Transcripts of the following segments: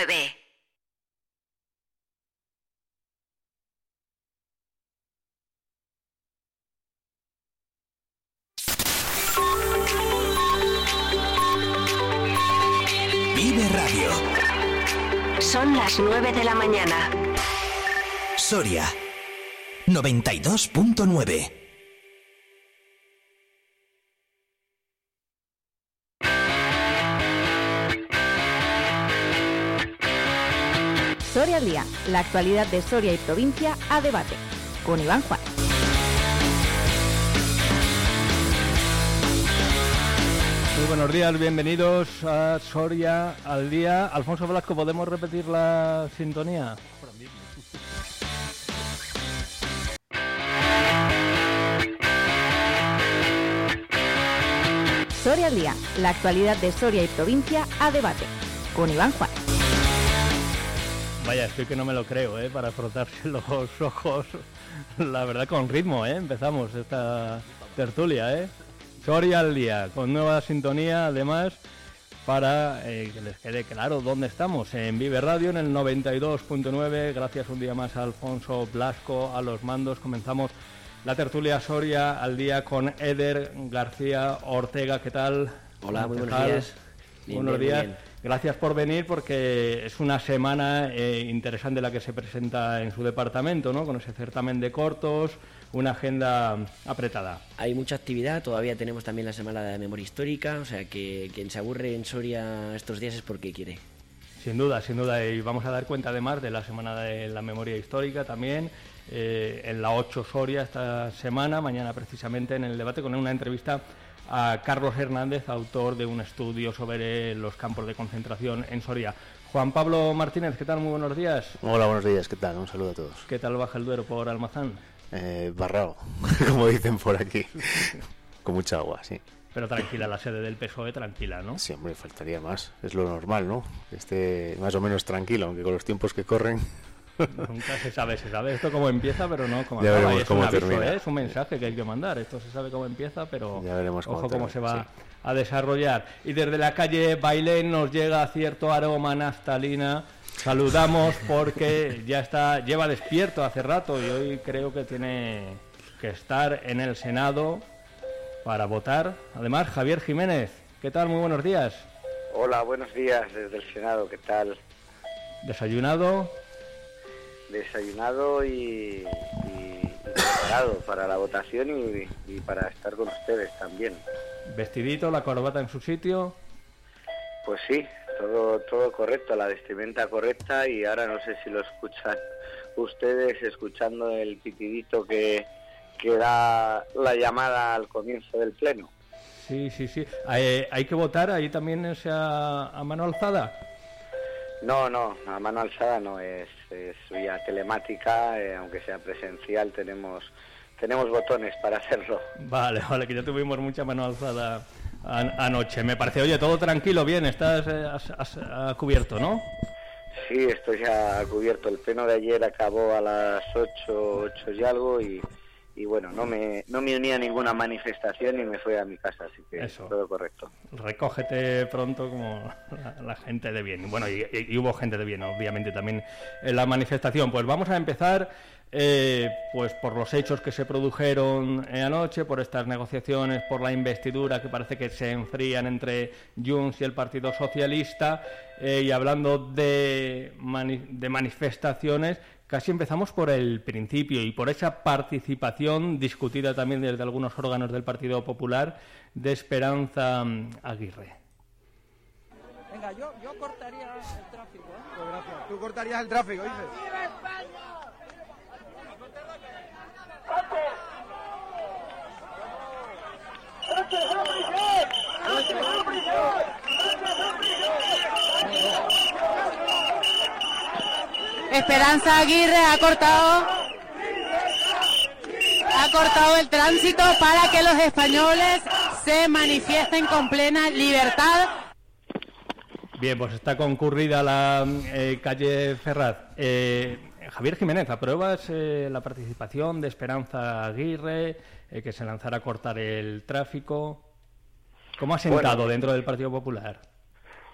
106.9. Vive Radio. Son las 9 de la mañana. Soria 92.9. Soria al día, la actualidad de Soria y provincia a debate, con Iván Juan. Muy buenos días, bienvenidos a Soria al día. Alfonso Blasco, ¿podemos repetir la sintonía? Soria al día, la actualidad de Soria y provincia a debate, con Iván Juan. Vaya, estoy que no me lo creo, ¿eh? Para frotarse los ojos. La verdad, con ritmo, ¿eh? Empezamos esta tertulia, ¿eh? Soria al día, con nueva sintonía, además, para eh, que les quede claro dónde estamos. En Vive Radio, en el 92.9. Gracias un día más a Alfonso Blasco, a los mandos. Comenzamos la tertulia Soria al día con Eder García Ortega. ¿Qué tal? Hola, muy buenos días. Bien, buenos bien, días. bien. Gracias por venir porque es una semana eh, interesante la que se presenta en su departamento, ¿no? Con ese certamen de cortos, una agenda apretada. Hay mucha actividad, todavía tenemos también la semana de memoria histórica, o sea que quien se aburre en Soria estos días es porque quiere. Sin duda, sin duda. Y vamos a dar cuenta además de la Semana de la Memoria Histórica también, eh, en la 8 Soria esta semana, mañana precisamente en el debate con una entrevista a Carlos Hernández, autor de un estudio sobre los campos de concentración en Soria. Juan Pablo Martínez, ¿qué tal? Muy buenos días. Hola, buenos días, ¿qué tal? Un saludo a todos. ¿Qué tal baja el Duero por Almazán? Eh, barrao, como dicen por aquí. Con mucha agua, sí. Pero tranquila, la sede del PSOE tranquila, ¿no? Sí, hombre, faltaría más. Es lo normal, ¿no? Que esté más o menos tranquilo, aunque con los tiempos que corren. Nunca se sabe, se sabe esto cómo empieza, pero no cómo Ya acaba. veremos Y es cómo un aviso, termina. ¿eh? es un mensaje que hay que mandar. Esto se sabe cómo empieza, pero Ya veremos cómo ojo cómo se va a desarrollar. Y desde la calle Bailén nos llega cierto aroma naftalina. Saludamos porque ya está, lleva despierto hace rato y hoy creo que tiene que estar en el Senado para votar. Además, Javier Jiménez, ¿qué tal? Muy buenos días. Hola, buenos días desde el Senado, ¿qué tal? Desayunado, Desayunado y, y- y preparado para la votación y, y para estar con ustedes también. vestidito, la corbata en su sitio. Pues sí, todo, todo correcto, la vestimenta correcta y ahora no sé si lo escuchan ustedes escuchando el pitidito que, que da la llamada al comienzo del pleno. Sí, sí, sí. Eh, hay que votar ahí también es a, a mano alzada. No, no, a mano alzada no, es, es vía telemática, eh, aunque sea presencial, tenemos, tenemos botones para hacerlo. Vale, vale, que ya tuvimos mucha mano alzada an- anoche. Me parece, oye, todo tranquilo, bien, estás eh, has- has- ah, cubierto, ¿no? Sí, esto ya cubierto. El pleno de ayer acabó a las 8, 8 y algo y, y bueno, no me, no me uní a ninguna manifestación y me fui a mi casa, así que Eso. todo correcto. Recógete pronto como la, la gente de bien. Bueno, y, hubo gente de bien, obviamente, también en la manifestación. Pues vamos a empezar eh, pues por los hechos que se produjeron eh, anoche, por estas negociaciones, por la investidura que parece que se enfrían entre Junts y el Partido Socialista. eh, y hablando de, mani- de manifestaciones, casi empezamos por el principio y por esa participación discutida también desde algunos órganos del Partido Popular de Esperanza mm, Aguirre. Venga, yo, yo cortaría el tráfico, ¿eh? Pues gracias. Tú cortarías el tráfico, dices. Esperanza Aguirre ha cortado ha cortado el tránsito para que los españoles se manifiesten con plena libertad. Bien, pues está concurrida la eh, calle Ferraz. Eh, Javier Jiménez, ¿apruebas eh, la participación de Esperanza Aguirre, eh, que se lanzara a cortar el tráfico? ¿Cómo ha sentado Bueno. dentro del Partido Popular?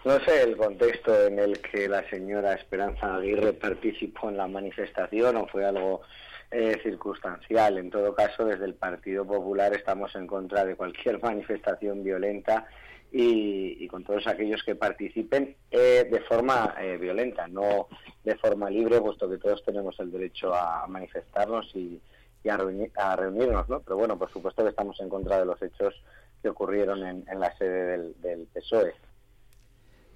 No sé el contexto en el que la señora Esperanza Aguirre participó en la manifestación o fue algo eh, circunstancial. En todo caso, desde el Partido Popular estamos en contra de cualquier manifestación violenta y, con todos aquellos que participen eh, de forma eh, violenta, no de forma libre, puesto que todos tenemos el derecho a manifestarnos y, a, reunirnos, ¿no? Pero bueno, por supuesto que estamos en contra de los hechos que ocurrieron en, la sede del, PSOE.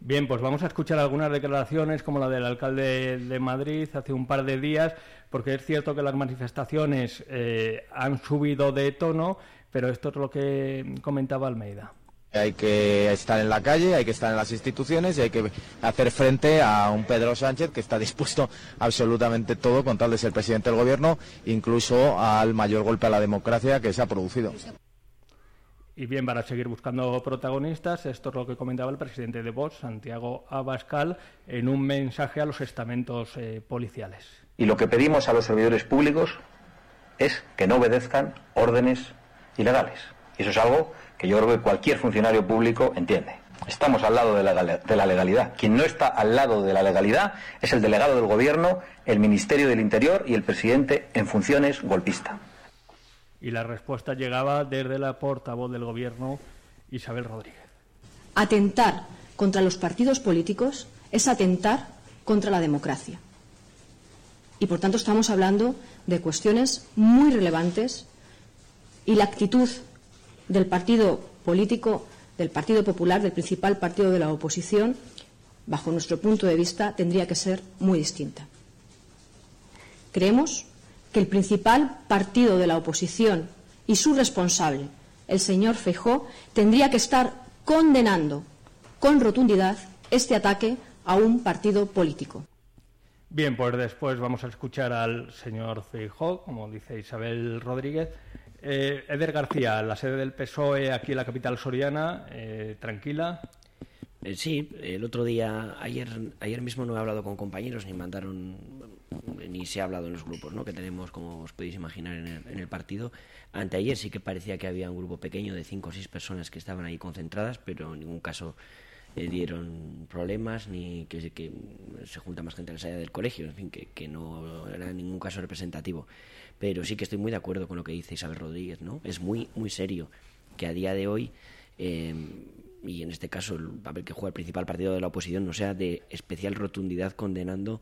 Bien, pues vamos a escuchar algunas declaraciones como la del alcalde de Madrid hace un par de días, porque es cierto que las manifestaciones eh, han subido de tono, pero esto es lo que comentaba Almeida. Hay que estar en la calle, hay que estar en las instituciones y hay que hacer frente a un Pedro Sánchez que está dispuesto absolutamente todo con tal de ser presidente del gobierno, incluso al mayor golpe a la democracia que se ha producido. Y bien, para seguir buscando protagonistas, esto es lo que comentaba el presidente de Vox, Santiago Abascal, en un mensaje a los estamentos eh, policiales. Y lo que pedimos a los servidores públicos es que no obedezcan órdenes ilegales. Y eso es algo que yo creo que cualquier funcionario público entiende. Estamos al lado de la, legalidad. Quien no está al lado de la legalidad es el delegado del Gobierno, el Ministerio del Interior y el presidente en funciones golpista. Y la respuesta llegaba desde la portavoz del Gobierno, Isabel Rodríguez. Atentar contra los partidos políticos es atentar contra la democracia. Y por tanto estamos hablando de cuestiones muy relevantes y la actitud del partido político, del Partido Popular, del principal partido de la oposición, bajo nuestro punto de vista, tendría que ser muy distinta. Creemos que el principal partido de la oposición y su responsable, el señor Feijó, tendría que estar condenando con rotundidad este ataque a un partido político. Bien, pues después vamos a escuchar al señor Feijó, como dice Isabel Rodríguez, eh, Eder García, la sede del PSOE aquí en la capital soriana, eh, tranquila. Eh, sí, el otro día, ayer, ayer mismo no he hablado con compañeros ni mandaron, ni se ha hablado en los grupos ¿no? que tenemos, como os podéis imaginar, en el, en el partido. Anteayer sí que parecía que había un grupo pequeño de cinco o seis personas que estaban ahí concentradas, pero en ningún caso dieron problemas ni que, que, se junta más gente a la salida del colegio, en fin, que, no era en ningún caso representativo pero sí que estoy muy de acuerdo con lo que dice Isabel Rodríguez, ¿no? Es muy, muy serio que a día de hoy, eh, y en este caso el papel que juega el principal partido de la oposición, no sea de especial rotundidad condenando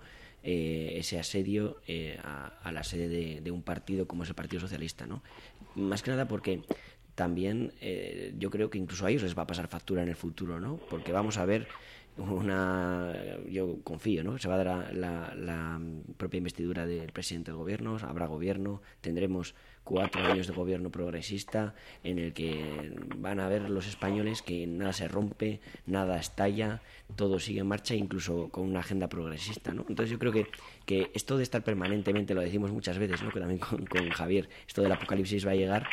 eh, ese asedio eh, a, la sede de, un partido como es el Partido Socialista, ¿no? Más que nada porque también yo creo que incluso a ellos les va a pasar factura en el futuro, ¿no? Porque vamos a ver una yo confío no se va a dar la, propia investidura del presidente del gobierno habrá gobierno tendremos cuatro años de gobierno progresista en el que van a ver los españoles que nada se rompe nada estalla todo sigue en marcha incluso con una agenda progresista no entonces yo creo que que esto de estar permanentemente lo decimos muchas veces no que también con, con Javier esto del apocalipsis va a llegar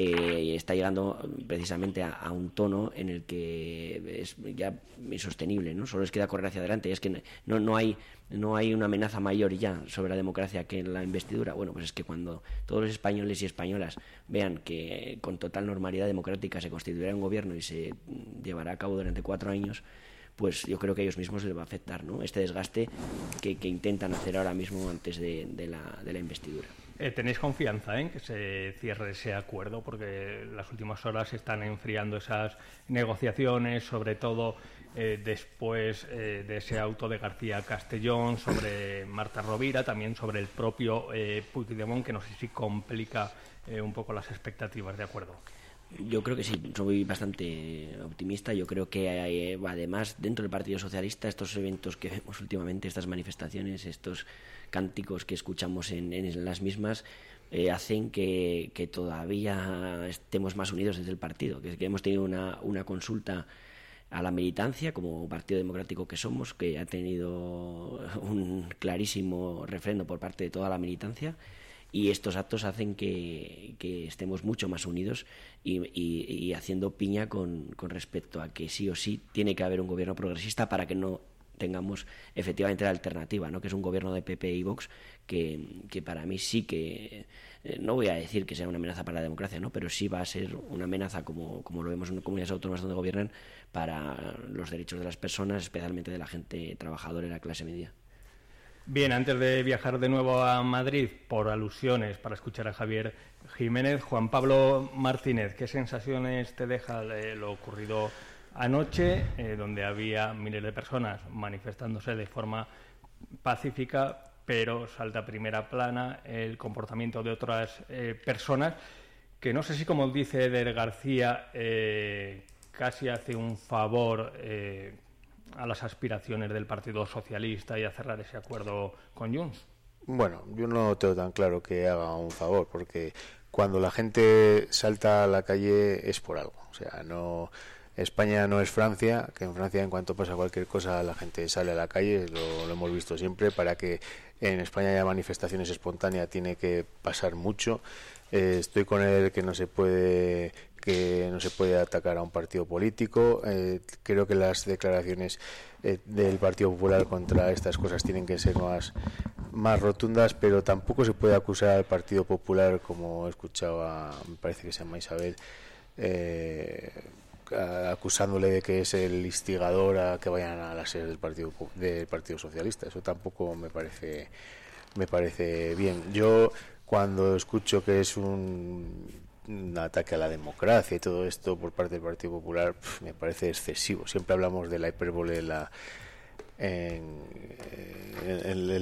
eh, está llegando precisamente a, un tono en el que es ya insostenible, ¿no? Solo les queda correr hacia adelante. Es que no, no, hay, no hay una amenaza mayor ya sobre la democracia que la investidura. Bueno, pues es que cuando todos los españoles y españolas vean que con total normalidad democrática se constituirá un gobierno y se llevará a cabo durante cuatro años, pues yo creo que a ellos mismos les va a afectar, ¿no? Este desgaste que, intentan hacer ahora mismo antes de, la, de la investidura. Eh, ¿Tenéis confianza en que se cierre ese acuerdo? Porque las últimas horas se están enfriando esas negociaciones, sobre todo eh, después eh, de ese auto de García Castellón, sobre Marta Rovira, también sobre el propio Puigdemont, que no sé si complica un poco las expectativas de acuerdo. Yo creo que sí, soy bastante optimista. Yo creo que hay, además dentro del Partido Socialista estos eventos que vemos últimamente, estas manifestaciones, estos cánticos que escuchamos en, las mismas eh, hacen que, todavía estemos más unidos desde el partido, que, que hemos tenido una, consulta a la militancia como partido democrático que somos, que ha tenido un clarísimo refrendo por parte de toda la militancia y estos actos hacen que, estemos mucho más unidos y, y haciendo piña con, con respecto a que sí o sí tiene que haber un gobierno progresista para que no tengamos efectivamente la alternativa, ¿no? que es un gobierno de PP y Vox que, que para mí sí que, eh, no voy a decir que sea una amenaza para la democracia, ¿no? pero sí va a ser una amenaza, como, como lo vemos en comunidades autónomas donde gobiernan, para los derechos de las personas, especialmente de la gente trabajadora y la clase media. Bien, antes de viajar de nuevo a Madrid, por alusiones, para escuchar a Javier Jiménez, Juan Pablo Martínez, ¿qué sensaciones te deja lo ocurrido anoche, eh, donde había miles de personas manifestándose de forma pacífica, pero salta a primera plana el comportamiento de otras eh, personas que no sé si, como dice Eder García, eh, casi hace un favor a las aspiraciones del Partido Socialista y a cerrar ese acuerdo con Junts? Bueno, yo no tengo tan claro que haga un favor, porque cuando la gente salta a la calle es por algo. O sea, no. España no es Francia, que en Francia en cuanto pasa cualquier cosa la gente sale a la calle, lo, hemos visto siempre, para que en España haya manifestaciones espontáneas tiene que pasar mucho. Eh, estoy con él que no se puede que no se puede atacar a un partido político. Eh, creo que las declaraciones eh, del Partido Popular contra estas cosas tienen que ser más, más rotundas, pero tampoco se puede acusar al Partido Popular, como he escuchado a, me parece que se llama Isabel, acusándole de que es el instigador a que vayan a la sede del Partido, Socialista. Eso tampoco me parece, me parece bien. Yo cuando escucho que es un, ataque a la democracia y todo esto por parte del Partido Popular, me parece excesivo. Siempre hablamos de la hipérbole la, en,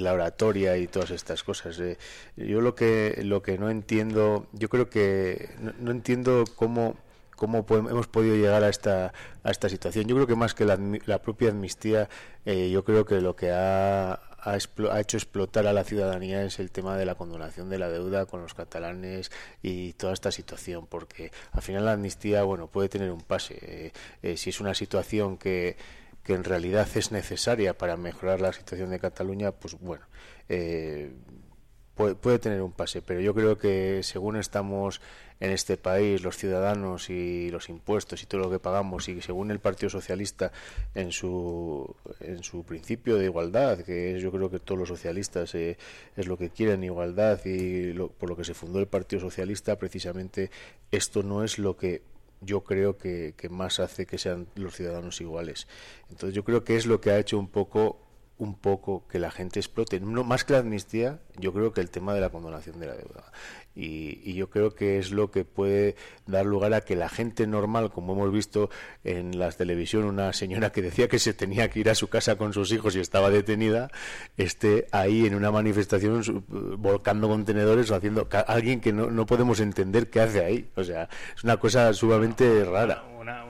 la oratoria y todas estas cosas. Eh, yo lo que lo que no entiendo, yo creo que no, entiendo cómo cómo hemos podido llegar a esta a esta situación. Yo creo que más que la, propia amnistía, eh, yo creo que lo que ha ha, hecho explotar a la ciudadanía es el tema de la condonación de la deuda con los catalanes y toda esta situación, porque al final la amnistía, bueno, puede tener un pase. Eh, eh, si es una situación que, que en realidad es necesaria para mejorar la situación de Cataluña, pues bueno, eh, puede tener un pase, pero yo creo que según estamos en este país, los ciudadanos y los impuestos y todo lo que pagamos, y según el Partido Socialista en su, en su principio de igualdad, que yo creo que todos los socialistas eh, es lo que quieren, igualdad, y por lo que se fundó el Partido Socialista, precisamente esto no es lo que yo creo que, más hace que sean los ciudadanos iguales. Entonces yo creo que es lo que ha hecho un poco un poco que la gente explote. No, más que la amnistía, yo creo que el tema de la condonación de la deuda. Y, yo creo que es lo que puede dar lugar a que la gente normal, como hemos visto en la televisión, una señora que decía que se tenía que ir a su casa con sus hijos y estaba detenida, esté ahí en una manifestación volcando contenedores o haciendo alguien que no, no podemos entender qué hace ahí. O sea, es una cosa sumamente rara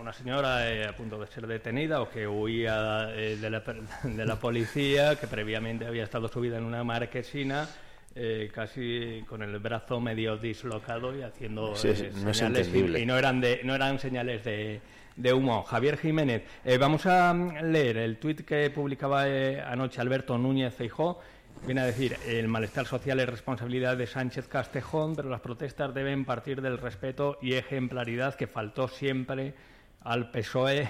una, señora eh, a punto de ser detenida o que huía eh, de, la, de, la, policía, que previamente había estado subida en una marquesina, eh, casi con el brazo medio dislocado y haciendo señales. y, no eran, de, no eran señales de, de humo. Javier Jiménez, vamos a mm, leer el tuit que publicaba anoche Alberto Núñez Feijó. Viene a decir, el malestar social es responsabilidad de Sánchez Castejón, pero las protestas deben partir del respeto y ejemplaridad que faltó siempre al PSOE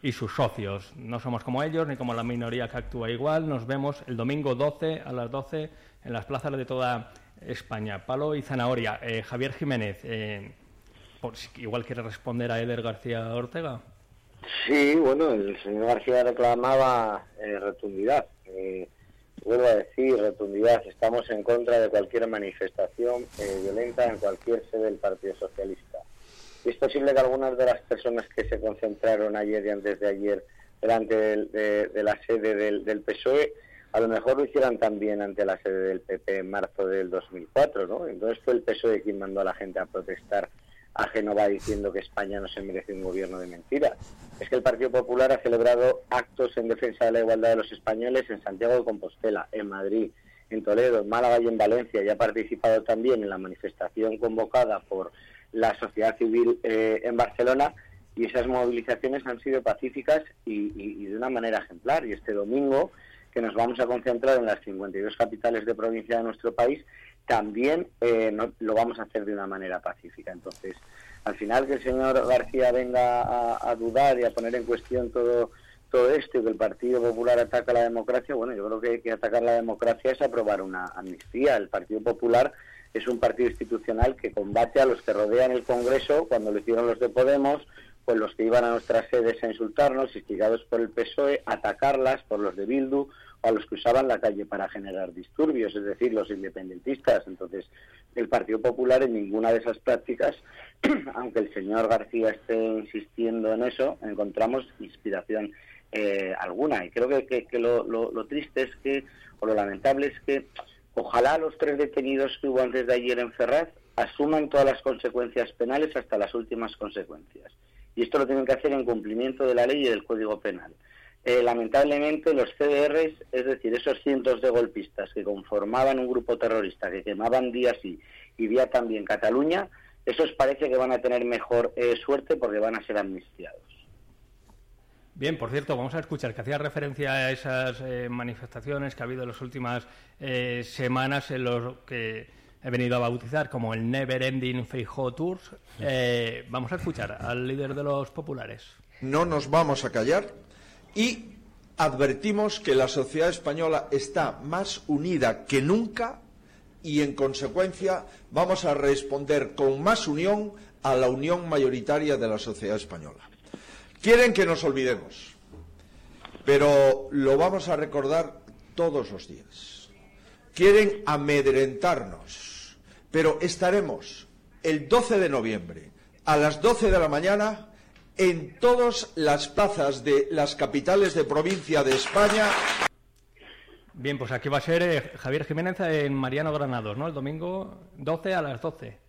y sus socios. No somos como ellos ni como la minoría que actúa igual. Nos vemos el domingo 12 a las 12 en las plazas de toda España. Palo y zanahoria. Eh, Javier Jiménez, eh, por, igual quiere responder a Eder García Ortega. Sí, bueno, el señor García reclamaba eh. Eh, vuelvo a decir, rotundidad. Estamos en contra de cualquier manifestación violenta en cualquier sede del Partido Socialista es posible que algunas de las personas que se concentraron ayer y antes de ayer delante de, la sede del, PSOE, a lo mejor lo hicieran también ante la sede del PP en marzo del 2004, ¿no? Entonces fue el PSOE quien mandó a la gente a protestar a Génova diciendo que España no se merece un gobierno de mentiras. Es que el Partido Popular ha celebrado actos en defensa de la igualdad de los españoles en Santiago de Compostela, en Madrid, en Toledo, en Málaga y en Valencia y ha participado también en la manifestación convocada por la sociedad civil eh, en Barcelona y esas movilizaciones han sido pacíficas y, de una manera ejemplar. Y este domingo, que nos vamos a concentrar en las 52 capitales de provincia de nuestro país, también eh, lo vamos a hacer de una manera pacífica. Entonces, al final que el señor García venga a, dudar y a poner en cuestión todo todo esto y que el Partido Popular ataca la democracia, bueno, yo creo que, que atacar la democracia es aprobar una amnistía. El Partido Popular es un partido institucional que combate a los que rodean el Congreso, cuando lo hicieron los de Podemos, pues los que iban a nuestras sedes a insultarnos, instigados por el PSOE, atacarlas por los de Bildu o a los que usaban la calle para generar disturbios, es decir, los independentistas. Entonces, el Partido Popular en ninguna de esas prácticas, aunque el señor García esté insistiendo en eso, encontramos inspiración eh, alguna. Y creo que, lo, lo triste es que, o lo lamentable es que, ojalá los tres detenidos que hubo antes de ayer en Ferraz asuman todas las consecuencias penales hasta las últimas consecuencias. Y esto lo tienen que hacer en cumplimiento de la ley y del Código Penal. Eh, lamentablemente los CDRs, es decir, esos cientos de golpistas que conformaban un grupo terrorista, que quemaban día sí y día también Cataluña, esos parece que van a tener mejor eh, suerte porque van a ser amnistiados. Bien, por cierto, vamos a escuchar que hacía referencia a esas eh, manifestaciones que ha habido en las últimas semanas en los que he venido a bautizar como el Never Ending Feijóo Tours. Eh, vamos a escuchar al líder de los populares. No nos vamos a callar y advertimos que la sociedad española está más unida que nunca y en consecuencia vamos a responder con más unión a la unión mayoritaria de la sociedad española. Quieren que nos olvidemos, pero lo vamos a recordar todos los días. Quieren amedrentarnos pero estaremos el 12 de noviembre a las 12 de la mañana en todas las plazas de las capitales de provincia de España. Bien, pues aquí va a ser eh, Javier Jiménez en Mariano Granados, ¿no? El domingo 12 a las 12.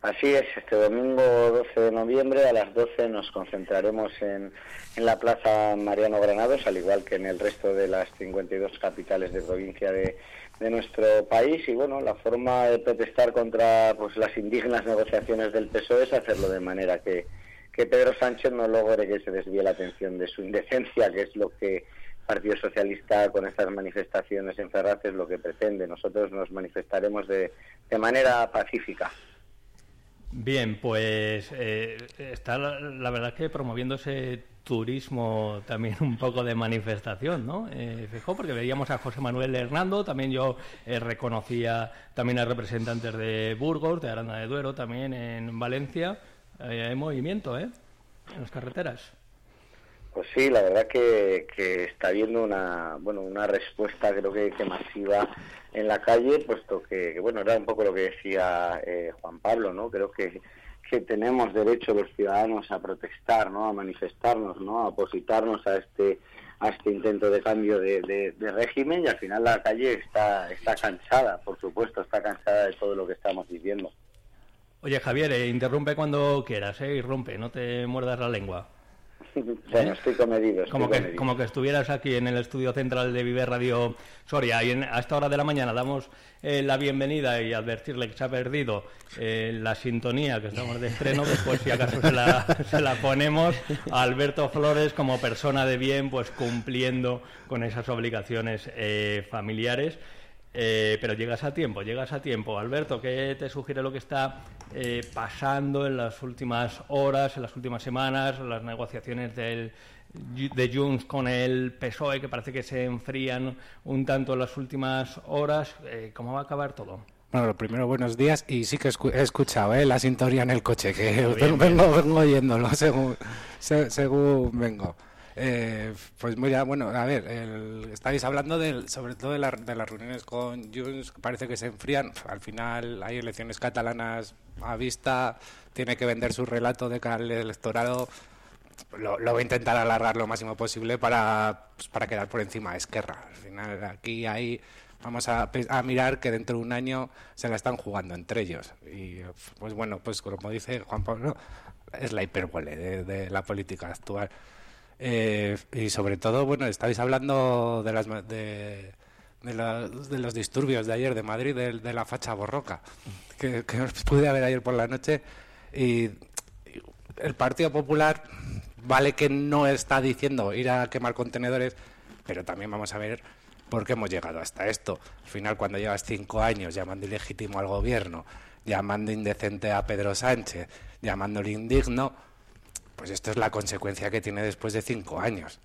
Así es, este domingo 12 de noviembre a las 12 nos concentraremos en, en, la Plaza Mariano Granados, al igual que en el resto de las 52 capitales de provincia de, de nuestro país y bueno, la forma de protestar contra pues las indignas negociaciones del PSOE es hacerlo de manera que, que Pedro Sánchez no logre que se desvíe la atención de su indecencia, que es lo que el Partido Socialista con estas manifestaciones en Ferraz es lo que pretende. Nosotros nos manifestaremos de, de manera pacífica. Bien, pues eh, está la, verdad que promoviendo ese turismo también un poco de manifestación, ¿no? Eh, fijó, porque veíamos a José Manuel Hernando, también yo eh, reconocía también a representantes de Burgos, de Aranda de Duero, también en Valencia. hay movimiento, ¿eh? En las carreteras. Pues sí, la verdad que, está habiendo una, bueno, una respuesta creo que, masiva en la calle, puesto que, bueno, era un poco lo que decía eh, Juan Pablo, ¿no? Creo que, que tenemos derecho los ciudadanos a protestar, ¿no? A manifestarnos, ¿no? A opositarnos a este a este intento de cambio de, régimen y al final la calle está, está cansada, por supuesto, está cansada de todo lo que estamos viviendo. Oye, Javier, eh, interrumpe cuando quieras, ¿eh? Y rompe, no te muerdas la lengua. bueno, estoy comedido. como, Que, como que estuvieras aquí en el estudio central de Vive Radio Soria y a esta hora de la mañana damos eh, la bienvenida y advertirle que se ha perdido eh, la sintonía que estamos de estreno, después si acaso se la, se la ponemos a Alberto Flores como persona de bien, pues cumpliendo con esas obligaciones eh, familiares. Eh, pero llegas a tiempo, llegas a tiempo. Alberto, ¿qué te sugiere lo que está eh, pasando en las últimas horas, en las últimas semanas, las negociaciones del, de Junts con el PSOE, que parece que se enfrían un tanto en las últimas horas? Eh, ¿Cómo va a acabar todo? Bueno, lo primero, buenos días. Y sí que he escuchado la sintonía en el coche, que vengo, vengo oyéndolo según, según vengo. Eh, pues mira, bueno, a ver, estáis hablando del, sobre todo de, de, las reuniones con Junts, parece que se enfrían. Al final hay elecciones catalanas a vista, tiene que vender su relato de cara al electorado. Lo, voy a intentar alargar lo máximo posible para, pues, para quedar por encima de Esquerra. Al final, aquí hay vamos a, mirar que dentro de un año se la están jugando entre ellos. Y pues bueno, pues como dice Juan Pablo, es la hipérbole de la política actual. Eh, y sobre todo, bueno, estáis hablando de, las, de, de, los disturbios de ayer de Madrid, de, la facha borroca, que, que pude ver ayer por la noche. Y, el Partido Popular, vale que no está diciendo ir a quemar contenedores, pero también vamos a ver por qué hemos llegado hasta esto. Al final, cuando llevas cinco años llamando ilegítimo al gobierno, llamando indecente a Pedro Sánchez, llamándole indigno, pues esto es la consecuencia que tiene después de cinco años.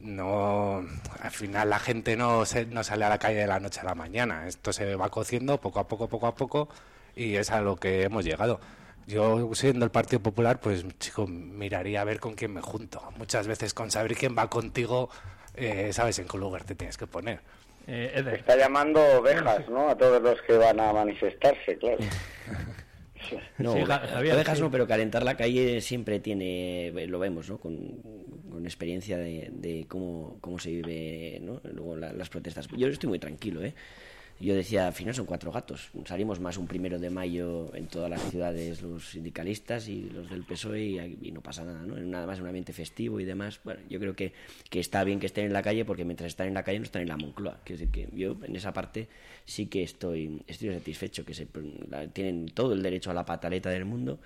No, al final la gente no, no sale a la calle de la noche a la mañana. Esto se va cociendo poco a poco, poco a poco, y es a lo que hemos llegado. yo siendo el Partido Popular, pues chico, miraría a ver con quién me junto. Muchas veces con saber quién va contigo, eh, sabes en qué lugar te tienes que poner. Eh, Está llamando ovejas, ¿no? A todos los que van a manifestarse, claro. No, ovejas no, pero calentar la calle siempre tiene, lo vemos, ¿no? Con, con experiencia de, de, cómo, cómo se vive, ¿no? Luego las protestas. Yo estoy muy tranquilo, ¿eh? Yo decía, al final son cuatro gatos. Salimos más un primero de mayo en todas las ciudades los sindicalistas y los del PSOE y, no pasa nada, ¿no? Nada más un ambiente festivo y demás. Bueno, yo creo que, que está bien que estén en la calle porque mientras están en la calle no están en la Moncloa. Quiero decir que yo en esa parte sí que estoy, estoy satisfecho, que se, tienen todo el derecho a la pataleta del mundo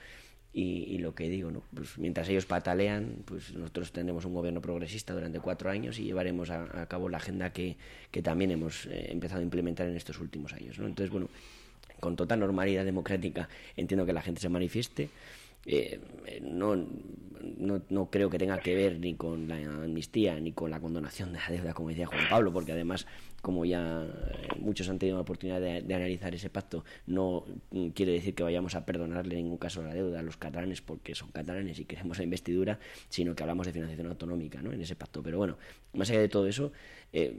y, lo que digo, ¿no? pues mientras ellos patalean, pues nosotros tendremos un gobierno progresista durante cuatro años y llevaremos a, cabo la agenda que, que también hemos eh, empezado a implementar en estos últimos años. ¿no? Entonces, bueno, con total normalidad democrática entiendo que la gente se manifieste. Eh, no, no, no, creo que tenga que ver ni con la amnistía ni con la condonación de la deuda, como decía Juan Pablo, porque además como ya eh, muchos han tenido la oportunidad de, analizar ese pacto, no mm, quiere decir que vayamos a perdonarle en ningún caso la deuda a los catalanes porque son catalanes y queremos la investidura, sino que hablamos de financiación autonómica ¿no? en ese pacto. Pero bueno, más allá de todo eso, eh,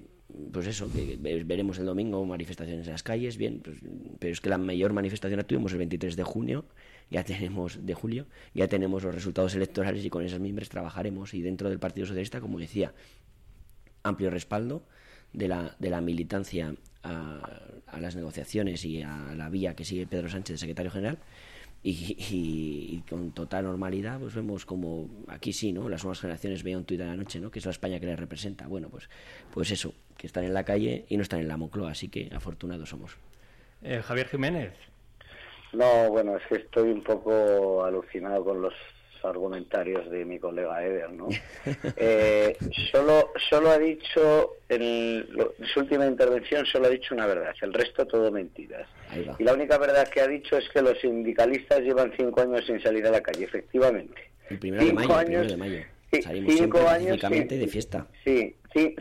pues eso, veremos el domingo manifestaciones en las calles, bien, pues, pero es que la mayor manifestación la tuvimos el 23 de junio, ya tenemos, de julio, ya tenemos los resultados electorales y con esas miembros trabajaremos y dentro del Partido Socialista, como decía, amplio respaldo, de la, de la militancia a, las negociaciones y a la vía que sigue Pedro Sánchez, secretario general, y, con total normalidad pues vemos como aquí sí, ¿no? Las nuevas generaciones veían un tuit de la noche, ¿no? Que es la España que les representa. Bueno, pues, pues eso, que están en la calle y no están en la Moncloa, así que afortunados somos. Eh, Javier Jiménez. No, bueno, es que estoy un poco alucinado con los argumentarios de mi colega Eder, ¿no? Eh, solo, solo ha dicho, en, su última intervención, solo ha dicho una verdad, el resto todo mentiras. Y la única verdad que ha dicho es que los sindicalistas llevan cinco años sin salir a la calle, efectivamente. El primero de mayo, años, de mayo. Salimos cinco años de fiesta. Sí,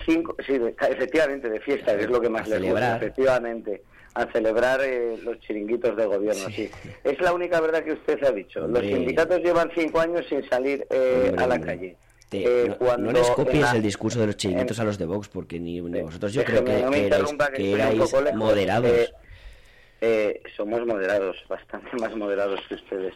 cinco, sí, efectivamente de fiesta, es lo que más le gusta, efectivamente a celebrar eh, los chiringuitos de gobierno. Sí. Es la única verdad que usted ha dicho. Los sindicatos llevan cinco años sin salir eh, a la calle. Eh, no, cuando les copies el discurso de los chiringuitos a los de Vox, porque ni, vosotros yo creo que, que, erais, moderados. somos moderados, bastante más moderados que ustedes.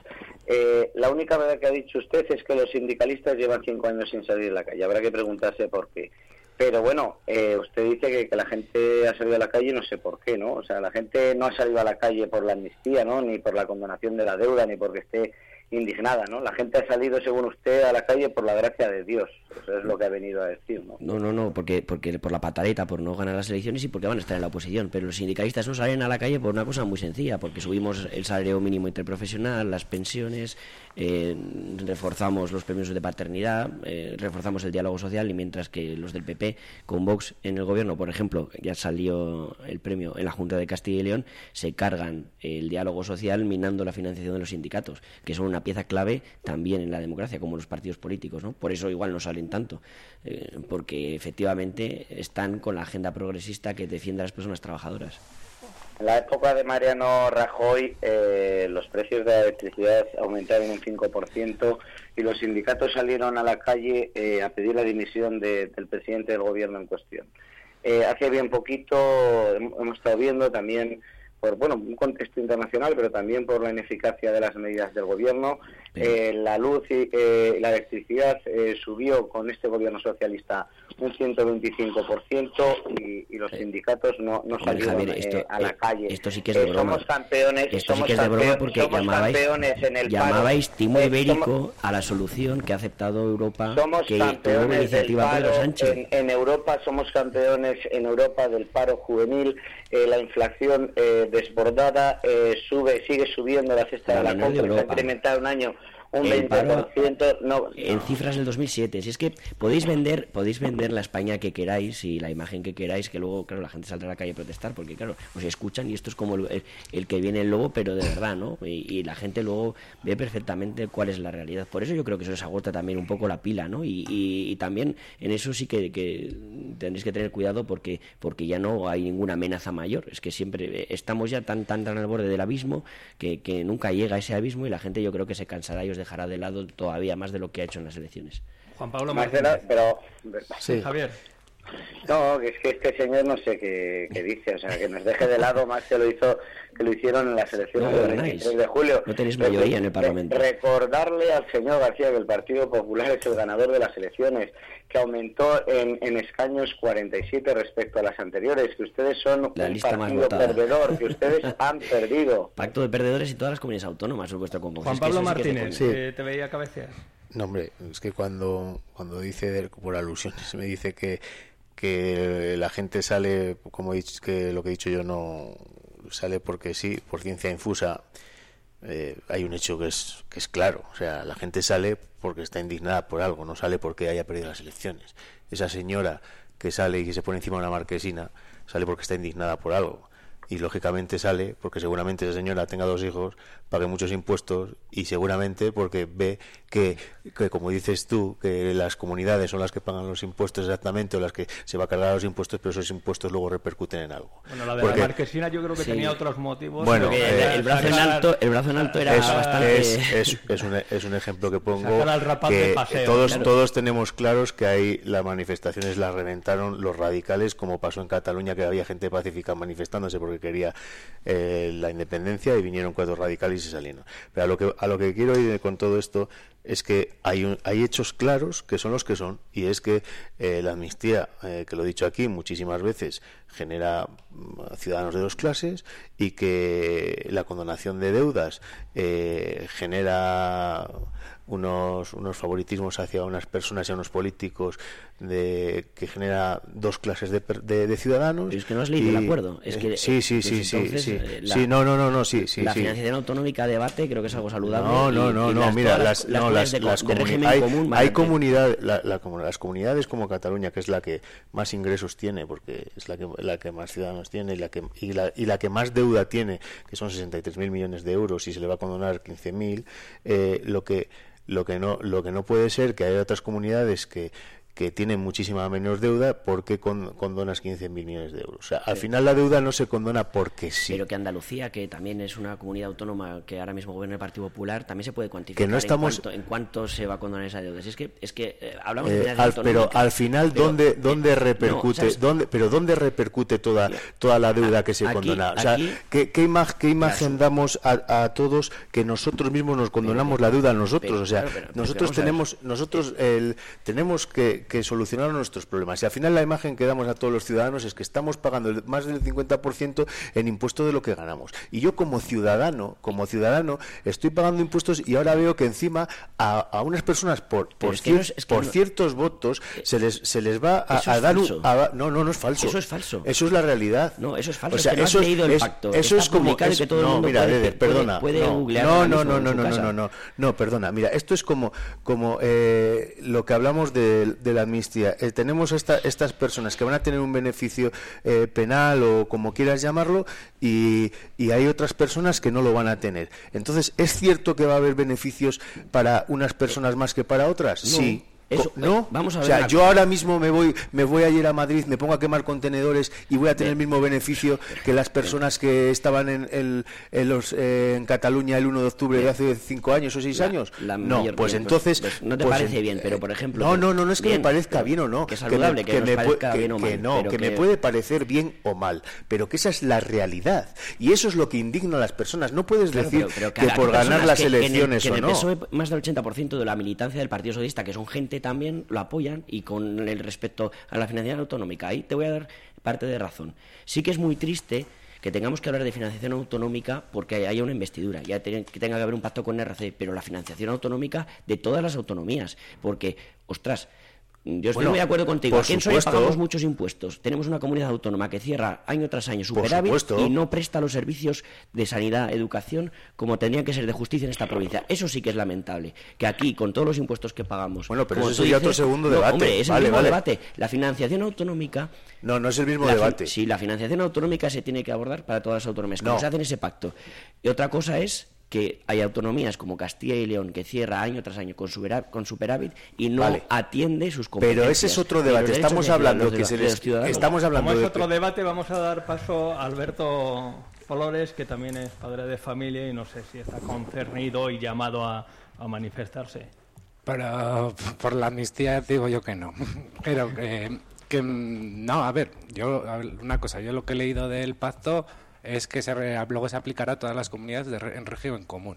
la única verdad que ha dicho usted es que los sindicalistas llevan cinco años sin salir a la calle. Habrá que preguntarse por qué. Pero bueno, eh, usted dice que, la gente ha salido a la calle, no sé por qué, ¿no? O sea, la gente no ha salido a la calle por la amnistía, ¿no? Ni por la condonación de la deuda, ni porque esté indignada, ¿no? La gente ha salido, según usted, a la calle por la gracia de Dios. Eso es lo que ha venido a decir, ¿no? No, no, no, porque, porque por la pataleta, por no ganar las elecciones y porque van a estar en la oposición. Pero los sindicalistas no salen a la calle por una cosa muy sencilla, porque subimos el salario mínimo interprofesional, las pensiones, eh, reforzamos los premios de paternidad, eh, reforzamos el diálogo social y mientras que los del PP con Vox en el gobierno, por ejemplo, ya salió el premio en la Junta de Castilla y León, se cargan el diálogo social minando la financiación de los sindicatos, que son una pieza clave también en la democracia, como los partidos políticos, ¿no? Por eso igual no salen tanto, eh, porque efectivamente están con la agenda progresista que defiende a las personas trabajadoras. En la época de Mariano Rajoy, eh, los precios de la electricidad aumentaron un 5% y los sindicatos salieron a la calle eh, a pedir la dimisión del presidente del gobierno en cuestión. hace bien poquito hemos estado viendo también por bueno un contexto internacional, pero también por la ineficacia de las medidas del gobierno. Eh, la luz y eh, la electricidad eh, subió con este gobierno socialista un 125% y, y los sindicatos no, no salieron a la calle. Esto sí que es de broma. Somos campeones, esto sí que es de broma porque llamabais, en el llamabais timo ibérico a la solución que ha aceptado Europa somos que campeones del paro en, en, Europa somos campeones en Europa del paro juvenil la inflación desbordada, eh, sube, sigue subiendo la cesta de la compra, se ha incrementado un año un el paro 20%, no, en cifras del 2007. Si es que podéis vender, podéis vender la España que queráis y la imagen que queráis, que luego, claro, la gente saldrá a la calle a protestar, porque claro, os escuchan y esto es como el, el que viene el lobo, pero de verdad, ¿no? Y, y, la gente luego ve perfectamente cuál es la realidad. Por eso yo creo que eso les agota también un poco la pila, ¿no? Y, y, y también en eso sí que, que, tendréis que tener cuidado porque, porque ya no hay ninguna amenaza mayor. Es que siempre estamos ya tan, tan, tan al borde del abismo que, que nunca llega ese abismo y la gente yo creo que se cansará y os dejará de lado todavía más de lo que ha hecho en las elecciones. Juan Pablo pero Sí, Javier. No, que es que este señor no sé qué, qué dice, o sea, que nos deje de lado más que lo hizo que lo hicieron en las elecciones No del gobernáis. 23 de julio. No tenéis mayoría en el Parlamento. Recordarle al señor García que el Partido Popular es el ganador de las elecciones, que aumentó en, en escaños 47 respecto a las anteriores, que ustedes son La un lista más partido votada. perdedor, que ustedes han perdido. Pacto de perdedores y todas las comunidades autónomas, por vuestro combo. Juan Es que Pablo eso sí Martínez, coña. eh, te veía cabecear. No, hombre, es que cuando, cuando dice, por alusiones, me dice que, que la gente sale, como he dicho, que lo que he dicho yo no sale porque sí, por ciencia infusa, eh, hay un hecho que es, que es claro. O sea, la gente sale porque está indignada por algo, no sale porque haya perdido las elecciones. Esa señora que sale y que se pone encima de una marquesina, sale porque está indignada por algo. Y lógicamente sale porque seguramente esa señora tenga dos hijos, pague muchos impuestos y seguramente porque ve que, que, como dices tú, que las comunidades son las que pagan los impuestos exactamente o las que se va a cargar los impuestos, pero esos impuestos luego repercuten en algo. Bueno, la de Porque- la marquesina yo creo que Sí. tenía otros motivos. Bueno, que el, brazo en alto, el brazo en alto era es, bastante. es, es- es un, es un ejemplo que pongo Sacar al rapaz de que paseo, todos claro. todos tenemos claros que ahí las manifestaciones las reventaron los radicales como pasó en Cataluña que había gente pacífica manifestándose porque quería eh, la independencia y vinieron cuatro radicales y pero a lo que a lo que quiero ir con todo esto es que hay un- hay hechos claros que son los que son y es que eh, la amnistía eh, que lo he dicho aquí muchísimas veces genera mm, ciudadanos de dos clases y que la condonación de deudas eh, genera unos, unos favoritismos hacia unas personas y a unos políticos de, que genera dos clases de, de, de ciudadanos. Pero es que no has leído el y- acuerdo. Es que, eh, sí, sí, pues sí, sí, entonces, sí. eh, la- Sí, no, no, no, no, sí, sí. la sí. financiación autonómica debate creo que es algo saludable. No, no, no, y no, las- mira, las, no, comunidades las, las de comuni- régimen hay, común hay a- comunidad, la- la comu- las comunidades como Cataluña, que es la que más ingresos tiene, porque es la que, la que más ciudadanos tiene y la que, y la, y la que más deuda tiene, que son 63.000 millones de euros y se le va a condonar 15.000, eh, lo que lo que no lo que no puede ser que haya otras comunidades que que tienen muchísima menos deuda porque con, condonas 15.000 millones de euros. O sea, al Sí. final la deuda no se condona porque sí. Pero que Andalucía, que también es una comunidad autónoma que ahora mismo gobierna el Partido Popular, también se puede cuantificar Que no estamos- en, cuánto, en cuánto se va a condonar esa deuda. Si es que, es que eh, hablamos de Eh, al- pero al final pero, dónde eh, dónde repercute dónde pero dónde repercute toda toda la deuda que se aquí- condona o sea aquí- qué, qué, ima- qué imagen damos a, a todos que nosotros mismos nos condonamos la deuda a nosotros pero, o sea claro, nosotros tenemos nosotros el- tenemos que, que solucionar nuestros problemas. Y al final la imagen que damos a todos los ciudadanos es que estamos pagando más del 50% en impuesto de lo que ganamos. Y yo como ciudadano como ciudadano estoy pagando impuestos y ahora veo que encima a, a unas personas por por, no cier- es- es que por no- ciertos votos se les se les va a, dar un a- no no no es falso. Eso es falso. eso es la realidad. No, eso es falso, o sea no has eso es- leído el es- pacto, eso está es como que todo el no mundo mira puede- Dede, perdona. puede no, no no no no no no no no no perdona. Mira esto es como como eh, lo que hablamos de, de la amnistía. Eh, tenemos esta, estas personas que van a tener un beneficio eh, penal o como quieras llamarlo y, y hay otras personas que no lo van a tener. Entonces es cierto que va a haber beneficios para unas personas más que para otras No, sí eso- no vamos a o ver sea una yo ahora mismo me voy me voy a ir a Madrid me pongo a quemar contenedores y voy a tener el mismo beneficio que las personas que estaban en, el- en los eh, en Cataluña el 1 de octubre de hace cinco años o seis La- años. la no pues entonces pues no te pues parece en- bien, pero por ejemplo, no no no no es que me parezca bien o no que es saludable, que me, parezca que- bien o que mal, no que, me puede parecer bien o mal pero que esa es la realidad. Y eso es lo que indigna a las personas. No puedes Claro, decir pero- pero que por ganar las en el- elecciones en o no. PSOE más del 80% de la militancia del Partido Socialista, que son gente también, lo apoyan y con el respecto a la financiación autonómica. Ahí te voy a dar parte de razón. Sí que es muy triste que tengamos que hablar de financiación autonómica porque haya una investidura, ya que tenga que haber un pacto con RC, pero la financiación autonómica de todas las autonomías, porque, ostras, Yo estoy Bueno, muy de acuerdo contigo. Aquí en Soria pagamos muchos impuestos. Tenemos una comunidad autónoma que cierra año tras año superávit y no presta los servicios de sanidad, educación, como tendrían que ser de justicia en esta provincia. Eso sí que es lamentable. Que aquí, con todos los impuestos que pagamos. Bueno, pero eso sería otro segundo no, debate. Hombre, es el Vale, mismo vale. debate. La financiación autonómica. No, no es el mismo debate. Sí, la financiación autonómica se tiene que abordar para todas las autonomías. Como No. se hace en ese pacto. Y otra cosa es que hay autonomías como Castilla y León que cierra año tras año con, superávit y no Vale. atiende sus competencias. Pero ese es otro debate. Estamos hablando que los- se les- estamos hablando Como es de otro debate, vamos a dar paso a Alberto Flores, que también es padre de familia y no sé si está concernido y llamado a, a manifestarse. Pero por la amnistía digo yo que no. Pero que, que, mm, no, a ver, yo a ver, una cosa, yo lo que he leído del pacto es que se re- luego se aplicará a todas las comunidades de en régimen común.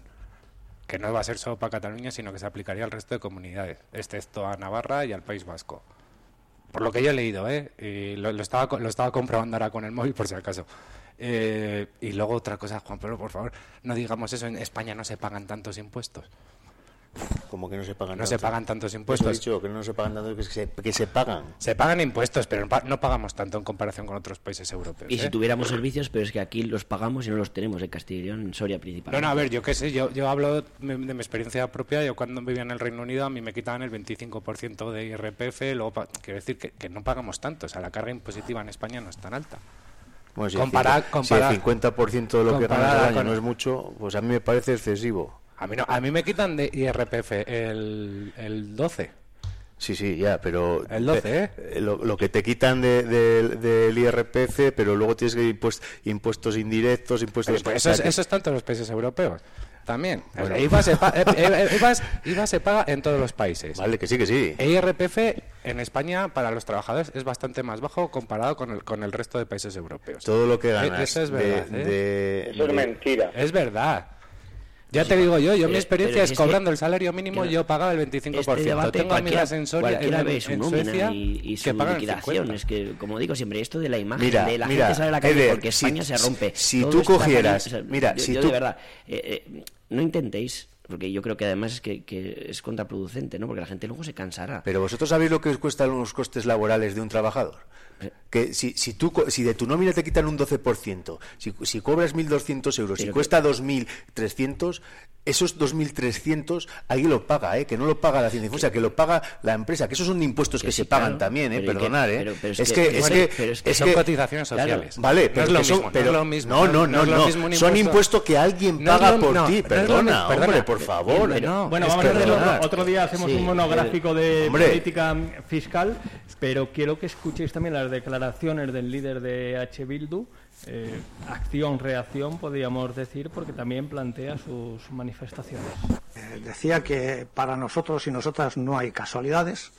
Que no va a ser solo para Cataluña, sino que se aplicaría al resto de comunidades, excepto a Navarra y al País Vasco. Por lo que yo he leído, ¿eh? Y lo, lo estaba, lo estaba comprobando ahora con el móvil por si acaso. Eh, y luego otra cosa, Juan Pedro, por favor, no digamos eso, en España no se pagan tantos impuestos. Como que no se pagan No se tantos. pagan tantos he impuestos. dicho, que no se pagan tantos, que se, que se pagan. Se pagan impuestos, pero no pagamos tanto en comparación con otros países europeos. Y si ¿eh? tuviéramos servicios, pero es que aquí los pagamos y no los tenemos en Castilla y León, en Soria No, principalmente. no, a ver, yo qué sé, yo, yo hablo de, de mi experiencia propia. Yo cuando vivía en el Reino Unido a mí me quitaban el 25% de IRPF, luego, pa- quiero decir que, que no pagamos tanto, o sea, la carga impositiva en España no es tan alta. Bueno, si, Compara- el, cincu- compara- si el 50% de lo que ganas comparada al año con- no es mucho, pues a mí me parece excesivo. A mí, no, a mí me quitan de IRPF el, el 12. Sí, sí, ya, pero... El 12, eh, Lo, lo que te quitan de- de- del IRPF, pero luego tienes que ir impuest- impuestos indirectos, impuestos... Pues o eso, es, eso está en todos los países europeos. También. Bueno. IVA, se eh, eh, eh, IVA es- IVA se paga en todos los países. Vale, que sí, que sí. E IRPF en España para los trabajadores es bastante más bajo comparado con el, con el resto de países europeos. Todo lo que Eh, ganas Eso es de- verdad. ¿eh? de- Eso es de- mentira. Es verdad. Ya te digo yo, yo mi experiencia es que- cobrando el salario mínimo, yo pagaba el 25%. Este debate Tengo amigas en Soria, en, ve su en Suecia, y, y su que pagan liquidación. 50. Es que, como digo siempre, esto de la imagen Mira, de la mira, gente sale a la calle Eder, porque si- España se rompe. si tú cogieras- mira, yo, si yo tú- de verdad, eh, eh, no intentéis, porque yo creo que además es que, que es contraproducente, ¿no? Porque la gente luego se cansará. Pero vosotros sabéis lo que os cuestan los costes laborales de un trabajador. Que si, si, tú, si de tu nómina te quitan un 12%, si, si cobras 1.200 euros, si Pero que- cuesta 2.300, esos 2.300 alguien lo paga, ¿eh? que no lo paga la Hacienda Difusa, que lo paga la empresa, que esos son impuestos que, Que se pagan también, ¿eh? perdonad, ¿eh? es que- que, es que, pero es que son cotizaciones claro, sociales. Vale, no pero es lo mismo, no pero- es lo mismo. no, no, no, no. un Son impuesto- impuestos que alguien paga por ti, perdona, hombre, perdona. por favor. Bien, no, Bueno, vamos a. Otro día hacemos Sí, un monográfico de Hombre. política fiscal, pero quiero que escuchéis también las declaraciones del líder de H. Bildu. eh, acción, reacción, podríamos decir, porque también plantea sus manifestaciones. Eh, decía que para nosotros y nosotras no hay casualidades.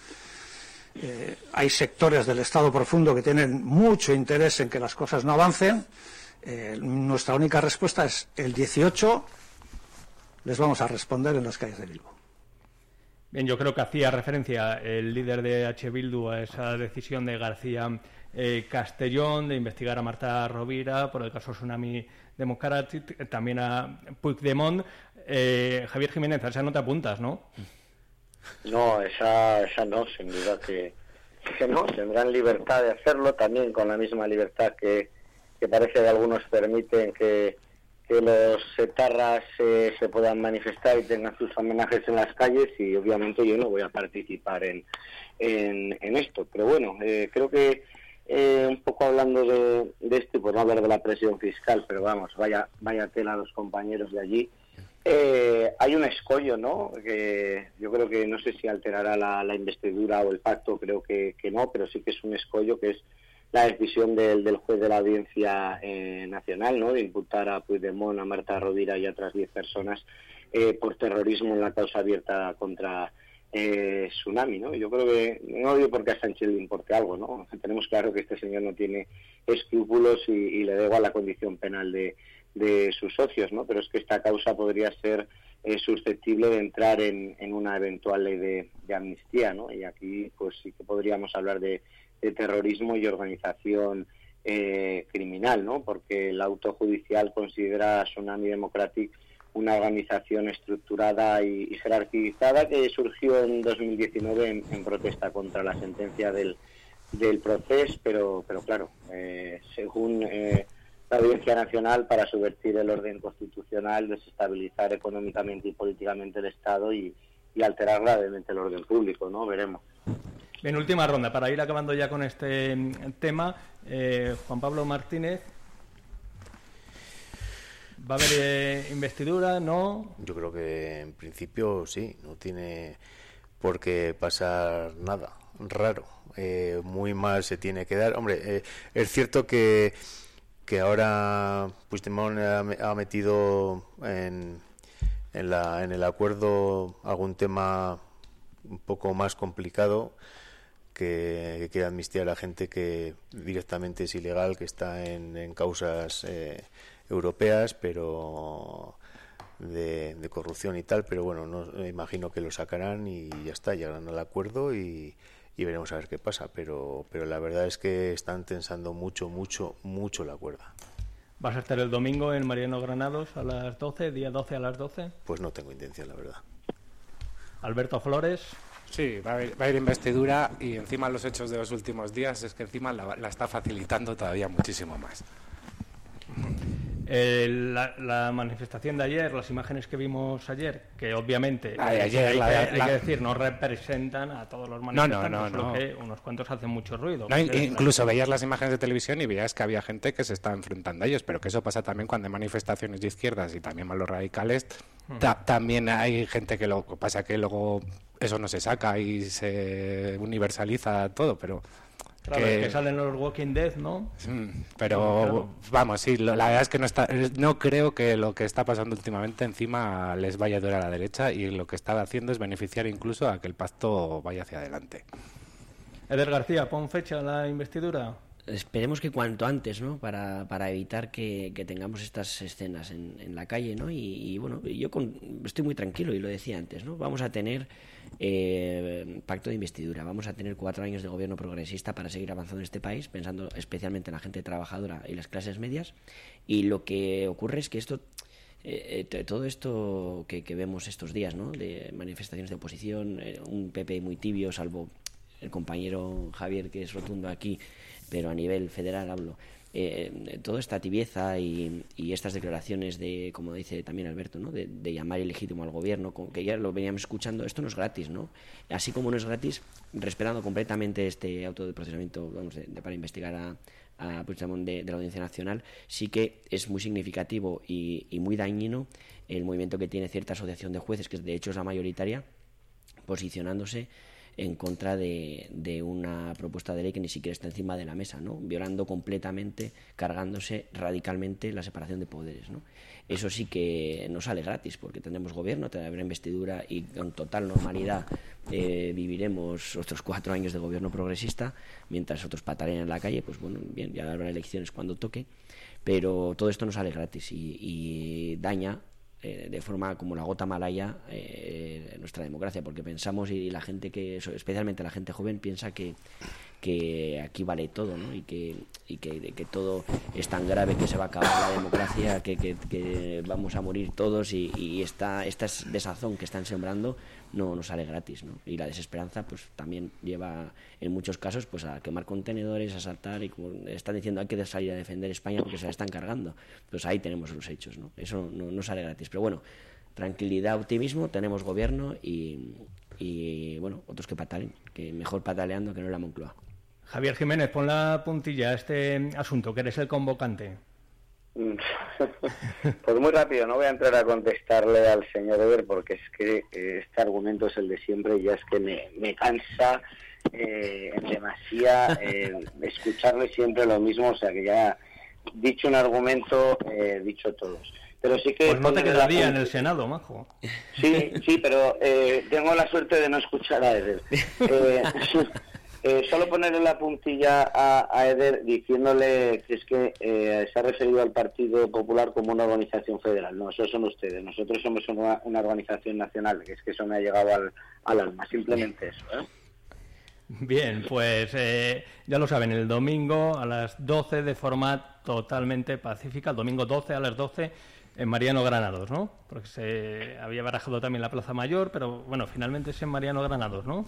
Eh, hay sectores del Estado profundo que tienen mucho interés en que las cosas no avancen. Nuestra única respuesta es el 18 les vamos a responder en las calles de Bilbao. Bien, yo creo que hacía referencia el líder de H. Bildu a esa decisión de García eh, Castellón de investigar a Marta Rovira por el caso Tsunami Democratic, también a Puigdemont. Eh, Javier Jiménez, a esa no te apuntas, ¿no? No, esa, esa no, sin duda que, no. Tendrán libertad de hacerlo, también con la misma libertad que parece que algunos permiten que, que los etarras eh, se puedan manifestar y tengan sus homenajes en las calles y obviamente yo no voy a participar en, en, esto. Pero bueno, eh, creo que eh, un poco hablando de, de esto y por no hablar de la presión fiscal, pero vamos, vaya, vaya tela a los compañeros de allí. Eh, hay un escollo, ¿no? Que yo creo que no sé si alterará la, la investidura o el pacto, creo que, que no, pero sí que es un escollo que es la decisión del, del juez de la Audiencia eh, Nacional, ¿no? De imputar a Puigdemont, a Marta Rovira y a otras 10 personas eh, por terrorismo en la causa abierta contra eh, Tsunami, ¿no? Yo creo que, no digo porque a Sánchez le importe algo, ¿no? Tenemos claro que este señor no tiene escrúpulos y, y le da igual la condición penal de, de sus socios, ¿no? Pero es que esta causa podría ser eh, susceptible de entrar en, en una eventual ley de, de amnistía, ¿no? Y aquí, pues sí que podríamos hablar de, de terrorismo y organización eh, criminal, ¿no? Porque el auto judicial considera a Tsunami Democratic una organización estructurada y, y, jerarquizada que surgió en 2019 en, en protesta contra la sentencia del, del proceso, pero, pero claro, eh, según eh, la Audiencia Nacional, para subvertir el orden constitucional, desestabilizar económicamente y políticamente el Estado y, y alterar gravemente el orden público, ¿no? Veremos. En última ronda, para ir acabando ya con este mm, tema, eh, Juan Pablo Martínez. ¿Va a haber eh, investidura? ¿No? Yo creo que en principio sí, no tiene por qué pasar nada raro. Eh, muy mal se tiene que dar. Hombre, es cierto que, que ahora Puigdemont ha, metido en, en el acuerdo algún tema un poco más complicado que, que quiere amnistiar a la gente que directamente es ilegal, que está en, en causas eh, europeas, pero de, de, corrupción y tal, pero bueno, no, imagino que lo sacarán y ya está, llegarán al acuerdo y, y veremos a ver qué pasa, pero, pero la verdad es que están tensando mucho, mucho, mucho la cuerda. ¿Vas a estar el domingo en Mariano Granados a las 12, día 12 a las 12? Pues no tengo intención, la verdad. Alberto Flores. Sí, va a, haber, va a ir investidura y encima los hechos de los últimos días es que encima la, la está facilitando todavía muchísimo más. Eh, la, la, manifestación de ayer, las imágenes que vimos ayer, que obviamente ayer, hay, la, que, hay la, que decir, no representan a todos los manifestantes, no, no, no, que unos cuantos hacen mucho ruido. Incluso veías las imágenes de televisión y veías que había gente que se estaba enfrentando a ellos, pero que eso pasa también cuando hay manifestaciones de izquierdas y también malos radicales. Uh -huh. ta también hay gente que lo pasa que luego eso no se saca y se universaliza todo, pero Claro, que... que... salen los Walking Dead, ¿no? Pero claro. vamos, sí, lo, la verdad es que no está, no creo que lo que está pasando últimamente encima les vaya a durar a la derecha y lo que está haciendo es beneficiar incluso a que el pacto vaya hacia adelante. Eder García, pon fecha a la investidura. Esperemos que cuanto antes, ¿no? Para, para evitar que, que, tengamos estas escenas en, en la calle, ¿no? Y, y bueno, yo con, estoy muy tranquilo y lo decía antes, ¿no? Vamos a tener eh, pacto de investidura. Vamos a tener cuatro años de gobierno progresista para seguir avanzando en este país, pensando especialmente en la gente trabajadora y las clases medias. Y lo que ocurre es que esto eh, todo esto que, que, vemos estos días, ¿no? de manifestaciones de oposición, eh, un PP muy tibio, salvo el compañero Javier, que es rotundo aquí, pero a nivel federal hablo. Eh, toda esta tibieza y, estas declaraciones de, como dice también Alberto, de, llamar ilegítimo al gobierno, que ya lo veníamos escuchando, esto no es gratis, ¿no? Así como no es gratis, respetando completamente este auto de procesamiento vamos, de, para investigar a, a Puigdemont de, la Audiencia Nacional, sí que es muy significativo y muy dañino el movimiento que tiene cierta asociación de jueces, que de hecho es la mayoritaria, posicionándose en contra de, una propuesta de ley que ni siquiera está encima de la mesa, ¿no? violando completamente, cargándose radicalmente la separación de poderes. Eso sí que no sale gratis, porque tendremos gobierno, tendrá investidura y con total normalidad eh, viviremos otros cuatro años de gobierno progresista, mientras otros patalean en la calle, pues bueno, bien, ya habrá elecciones cuando toque, pero todo esto no sale gratis y daña eh, de forma como la gota malaya eh, nuestra democracia, porque pensamos y la gente que, especialmente la gente joven, piensa que, que aquí vale todo, ¿no? Y que, y que, que todo es tan grave que se va a acabar la democracia, que, que, que vamos a morir todos y, y esta, esta desazón que están sembrando no, no sale gratis, ¿no? Y la desesperanza, pues también lleva en muchos casos pues a quemar contenedores, a saltar y como están diciendo hay que salir a defender España porque se la están cargando. Pues ahí tenemos los hechos, ¿no? Eso no, sale gratis. Pero bueno, tranquilidad, optimismo, tenemos gobierno y, y bueno, otros que patalen, que mejor pataleando que no la Moncloa. Javier Jiménez, pon la puntilla a este asunto, que eres el convocante. pues muy rápido, no voy a entrar a contestarle al señor Eber porque es que este argumento es el de siempre y ya es que me, me cansa eh, en demasía eh, escucharle siempre lo mismo, o sea que ya dicho un argumento, eh, dicho todos. Pero sí que pues no te quedaría en el Senado, majo. Sí, sí, pero eh, tengo la suerte de no escuchar a Eder. Eh, solo ponerle la puntilla a, Eder diciéndole que es que eh, se ha referido al Partido Popular como una organización federal. No, eso son ustedes. Nosotros somos una, una organización nacional, que es que eso me ha llegado al, al alma. Simplemente eso. ¿eh? Bien, pues eh, ya lo saben, el domingo a las 12 de forma totalmente pacífica, el domingo 12 a las 12 en Mariano Granados, ¿no? Porque se había barajado también la Plaza Mayor, pero bueno, finalmente es en Mariano Granados, ¿no?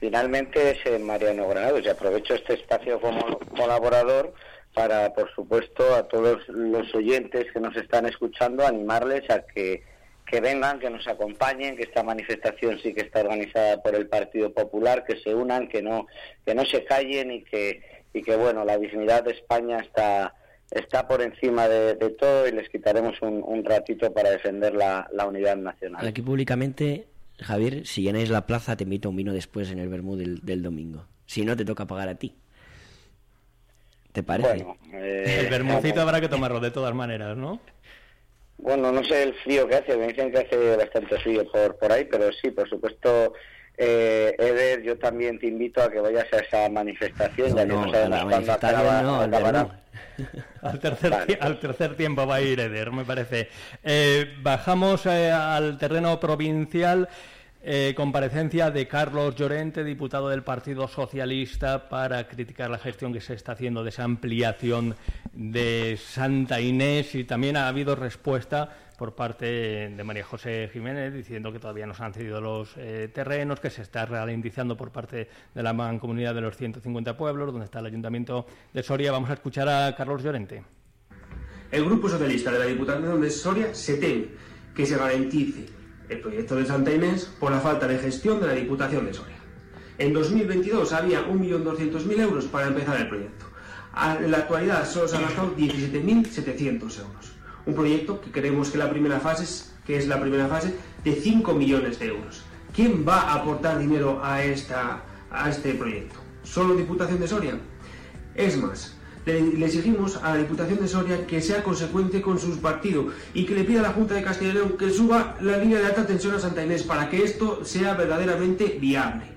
Finalmente es en Mariano Granados y aprovecho este espacio como colaborador para, por supuesto, a todos los oyentes que nos están escuchando, animarles a que, que vengan, que nos acompañen, que esta manifestación sí que está organizada por el Partido Popular, que se unan, que no, que no se callen y que, y que bueno, la dignidad de España está está por encima de, todo y les quitaremos un, ratito para defender la, unidad nacional. Aquí públicamente, Javier, si llenáis la plaza, te invito a un vino después en el Bermú del, domingo. Si no, te toca pagar a ti. ¿Te parece? Bueno, eh, el bermucito habrá que tomarlo de todas maneras, ¿no? Bueno, no sé el frío que hace, me dicen que hace bastante frío por, por ahí, pero sí, por supuesto, eh, Eder, yo también te invito a que vayas a esa manifestación, ya que no sabemos cuándo al, tercer, al tercer tiempo va a ir Eder, me parece. Eh, bajamos eh, al terreno provincial. Eh, comparecencia de Carlos Llorente, diputado del Partido Socialista, para criticar la gestión que se está haciendo de esa ampliación de Santa Inés y también ha habido respuesta por parte de María José Jiménez diciendo que todavía no se han cedido los eh, terrenos, que se está ralentizando por parte de la mancomunidad de los 150 pueblos, donde está el Ayuntamiento de Soria. Vamos a escuchar a Carlos Llorente. El Grupo Socialista de la Diputación de Soria se teme que se garantice el proyecto de Santa Inés por la falta de gestión de la Diputación de Soria. En 2022 había 1.200.000 euros para empezar el proyecto. En la actualidad solo se han gastado 17.700 euros un proyecto que creemos que la primera fase que es la primera fase de 5 millones de euros. ¿Quién va a aportar dinero a, esta, a este proyecto? ¿Solo Diputación de Soria? Es más, le, exigimos a la Diputación de Soria que sea consecuente con sus partidos y que le pida a la Junta de Castilla y León que suba la línea de alta tensión a Santa Inés para que esto sea verdaderamente viable.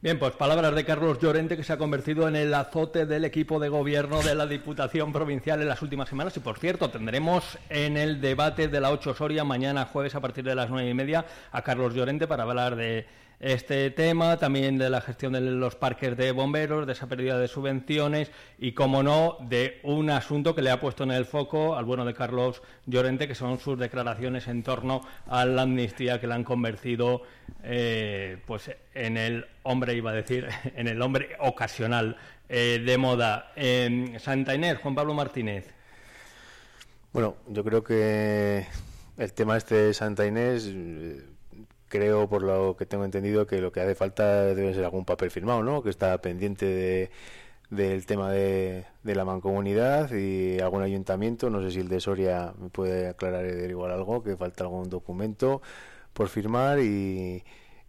Bien, pues palabras de Carlos Llorente, que se ha convertido en el azote del equipo de gobierno de la Diputación Provincial en las últimas semanas. Y por cierto, tendremos en el debate de la 8 Soria mañana jueves a partir de las nueve y media a Carlos Llorente para hablar de este tema, también de la gestión de los parques de bomberos, de esa pérdida de subvenciones y, como no, de un asunto que le ha puesto en el foco al bueno de Carlos Llorente, que son sus declaraciones en torno a la amnistía que le han convertido eh, pues en el hombre, iba a decir, en el hombre ocasional eh, de moda. Santa Inés, Juan Pablo Martínez. Bueno, yo creo que el tema este de Santa Inés creo, por lo que tengo entendido, que lo que hace falta debe ser algún papel firmado, ¿no? Que está pendiente de, del tema de, de, la mancomunidad y algún ayuntamiento. No sé si el de Soria me puede aclarar igual algo, que falta algún documento por firmar y,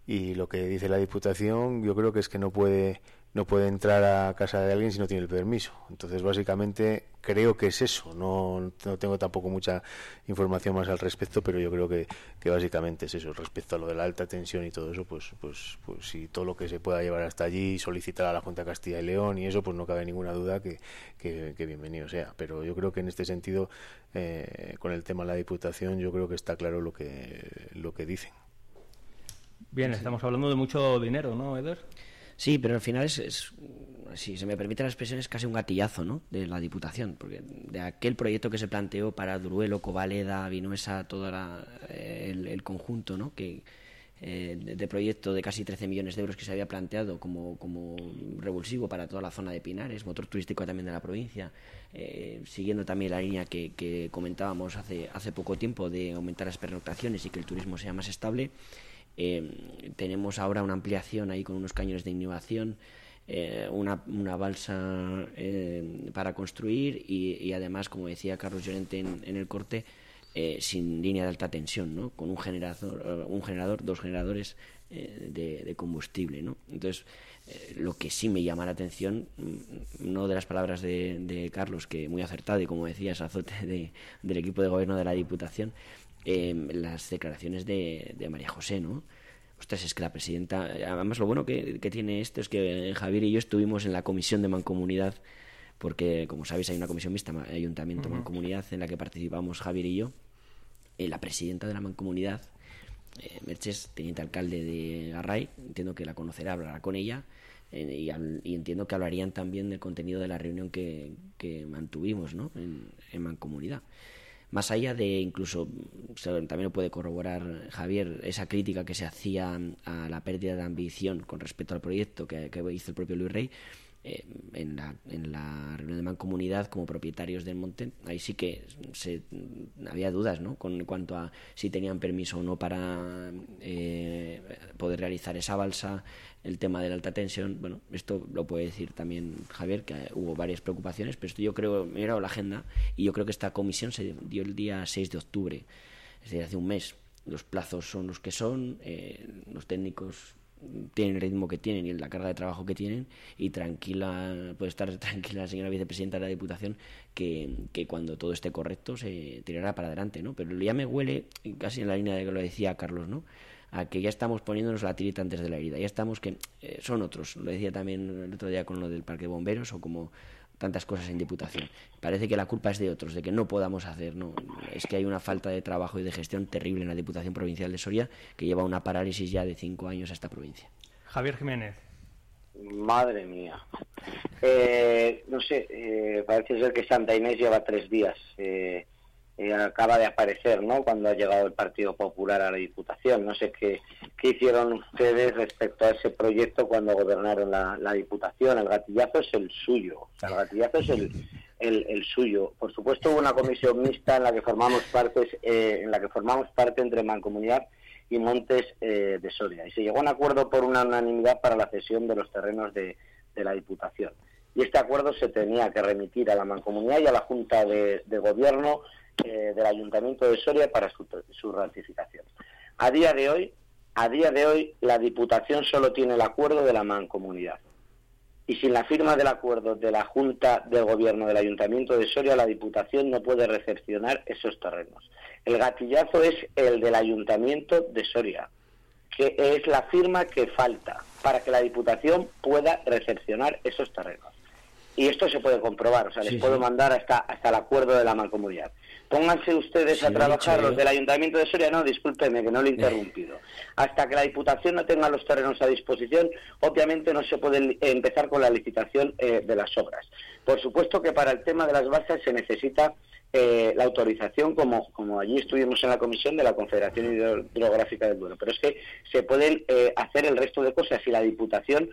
y lo que dice la Diputación yo creo que es que no puede no puede entrar a casa de alguien si no tiene el permiso. Entonces, básicamente, creo que es eso. No, no tengo tampoco mucha información más al respecto, pero yo creo que, que, básicamente es eso. Respecto a lo de la alta tensión y todo eso, pues, pues, pues si todo lo que se pueda llevar hasta allí, solicitar a la Junta de Castilla y León y eso, pues no cabe ninguna duda que, que, bienvenido sea. Pero yo creo que en este sentido, eh, con el tema de la Diputación, yo creo que está claro lo que, lo que dicen. Bien, estamos hablando de mucho dinero, ¿no, Eder? Sí, pero al final es, si se me permite la expresión, es casi un gatillazo ¿no? de la Diputación, porque de aquel proyecto que se planteó para Duruelo, Covaleda, Vinuesa, todo el, conjunto ¿no? que, eh, de proyecto de casi 13 millones de euros que se había planteado como, como revulsivo para toda la zona de Pinares, motor turístico también de la provincia, eh, siguiendo también la línea que, que comentábamos hace, hace poco tiempo de aumentar las pernoctaciones y que el turismo sea más estable. Eh, tenemos ahora una ampliación ahí con unos cañones de innovación, eh, una, una, balsa eh, para construir y, además, como decía Carlos Llorente en, el corte, sin línea de alta tensión, ¿no? con un generador, un generador dos generadores de, combustible. ¿no? Entonces, lo que sí me llama la atención, mm, no de las palabras de, Carlos, que muy acertado y como decía, es azote del equipo de gobierno de la Diputación, Em, las declaraciones de, María José, ¿no? Ostras, es que la presidenta. Además, lo bueno que, tiene esto es que Javier y yo estuvimos en la comisión de Mancomunidad, porque, como sabéis, hay una comisión mixta, Ayuntamiento Mancomunidad, en la que participamos Javier y yo. Eh, la presidenta de la Mancomunidad, eh, Merches, teniente alcalde de Garray, entiendo que la conocerá, hablará con ella. Eh, y, entiendo que hablarían también del contenido de la reunión que, mantuvimos ¿no? en, en Mancomunidad. Más allá de incluso, también lo puede corroborar Javier, esa crítica que se hacía a la pérdida de ambición con respecto al proyecto que, que hizo el propio Luis Rey, eh, en, la, en la reunión de mancomunidad como propietarios del monte, ahí sí que se, había dudas ¿no? con cuanto a si tenían permiso o no para eh, poder realizar esa balsa, el tema de la alta tensión. Bueno, esto lo puede decir también Javier, que hubo varias preocupaciones, pero esto yo creo, me he mirado la agenda y yo creo que esta comisión se dio el día 6 de octubre, es decir, hace un mes. Los plazos son los que son, eh, los técnicos tienen el ritmo que tienen y la carga de trabajo que tienen y tranquila puede estar tranquila la señora vicepresidenta de la Diputación que, que, cuando todo esté correcto se tirará para adelante ¿no? pero ya me huele casi en la línea de que lo decía Carlos ¿no? a que ya estamos poniéndonos la tirita antes de la herida ya estamos que eh, son otros lo decía también el otro día con lo del parque de bomberos o como tantas cosas en Diputación. Parece que la culpa es de otros, de que no podamos hacer. No, es que hay una falta de trabajo y de gestión terrible en la Diputación Provincial de Soria que lleva una parálisis ya de cinco años a esta provincia. Javier Jiménez. Madre mía. Eh, no sé, eh, parece ser que Santa Inés lleva tres días. Eh, eh, acaba de aparecer, ¿no? Cuando ha llegado el Partido Popular a la Diputación. No sé qué, qué hicieron ustedes respecto a ese proyecto cuando gobernaron la, Diputación. El gatillazo es el suyo. el gatillazo es el, el, suyo. Por supuesto, hubo una comisión mixta en la que formamos partes, eh, en la que formamos parte entre Mancomunidad y Montes eh, de Soria. Y se llegó a un acuerdo por una unanimidad para la cesión de los terrenos de, de la Diputación. Y este acuerdo se tenía que remitir a la Mancomunidad y a la Junta de Gobierno eh, del Ayuntamiento de Soria para su, ratificación. A día de hoy, a día de hoy, la Diputación solo tiene el acuerdo de la mancomunidad. Y sin la firma del acuerdo de la Junta del Gobierno del Ayuntamiento de Soria, la Diputación no puede recepcionar esos terrenos. El gatillazo es el del Ayuntamiento de Soria, que es la firma que falta para que la Diputación pueda recepcionar esos terrenos. Y esto se puede comprobar, o sea, les puedo mandar hasta, hasta el acuerdo de la mancomunidad. Pónganse ustedes a trabajar los del Ayuntamiento de Soria, no, discúlpeme que no lo he interrumpido. Hasta que la Diputación no tenga los terrenos a disposición, obviamente no se puede empezar con la licitación eh, de las obras. Por supuesto que para el tema de las bases se necesita eh, la autorización, como, como allí estuvimos en la comisión de la Confederación Hidrográfica del Duero. Pero es que se pueden eh, hacer el resto de cosas si la Diputación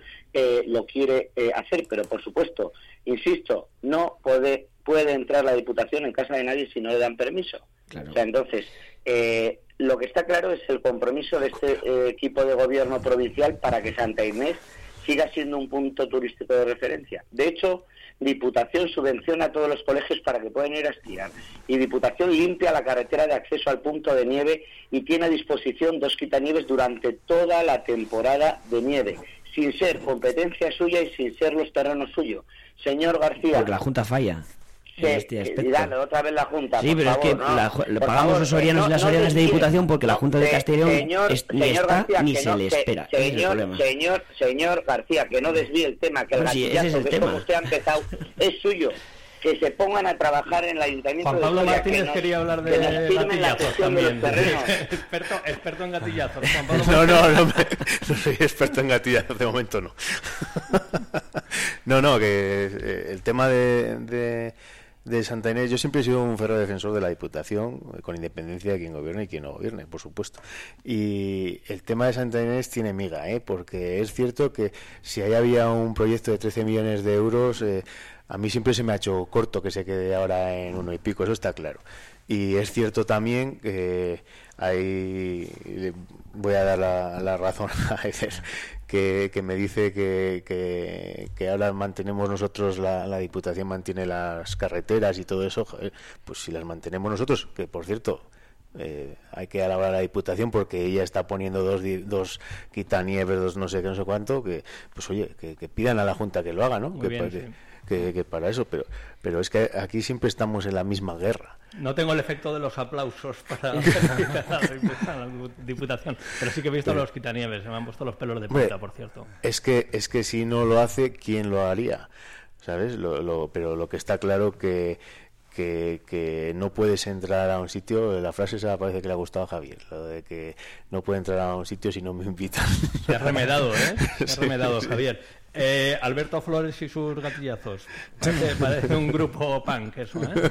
lo quiere hacer, pero por supuesto, insisto, no puede puede entrar la Diputación en casa de nadie si no le dan permiso. O sea, entonces, eh, lo que está claro es el compromiso de este eh, equipo de gobierno provincial para que Santa Inés siga siendo un punto turístico de referencia. De hecho, Diputación subvenciona a todos los colegios para que puedan ir a esquiar. Y Diputación limpia la carretera de acceso al punto de nieve y tiene a disposición dos quitanieves durante toda la temporada de nieve, sin ser competencia suya y sin ser los terrenos suyos. Señor García. Porque la Junta falla. Sí, este otra vez la Junta. Sí, pero es que pagamos los sorianos y las sorianas de diputación porque la Junta de Castellón señor, ni está ni se le espera. Señor, señor, señor García, que no desvíe el tema, que el no, sí, ese es el que tema. como usted ha empezado, es suyo que se pongan a trabajar en el ayuntamiento Juan Pablo de Soria, Martínez quería hablar de, de gatillazos también. experto, experto en gatillazos. Juan Pablo no, no, no, no, soy experto en gatillazos, de momento no. no, no, que eh, el tema de, de de Santa Inés, yo siempre he sido un ferro defensor de la Diputación, con independencia de quien gobierne y quien no gobierne, por supuesto. Y el tema de Santa Inés tiene miga, ¿eh? porque es cierto que si ahí había un proyecto de 13 millones de euros, eh, a mí siempre se me ha hecho corto que se quede ahora en uno y pico, eso está claro. Y es cierto también que ahí voy a dar la, la razón a veces que, me dice que, que, ahora mantenemos nosotros, la, la, Diputación mantiene las carreteras y todo eso, pues si las mantenemos nosotros, que por cierto, eh, hay que alabar a la Diputación porque ella está poniendo dos, dos quitanieves, dos no sé qué, no sé cuánto, que pues oye, que, pidan a la Junta que lo haga, ¿no? que, que, para eso, pero, pero es que aquí siempre estamos en la misma guerra. No tengo el efecto de los aplausos para la Diputación, pero sí que he visto los quitanieves, se me han puesto los pelos de punta, por cierto. Es que, es que si no lo hace, ¿quién lo haría? ¿Sabes? Lo, pero lo que está claro que, que, que, no puedes entrar a un sitio, la frase esa parece que le ha gustado a Javier, lo de que no puede entrar a un sitio si no me invitan. Te has remedado, ¿eh? Te has remedado, Javier. Eh, Alberto Flores y sus gatillazos. Parece, un grupo punk eso, ¿eh?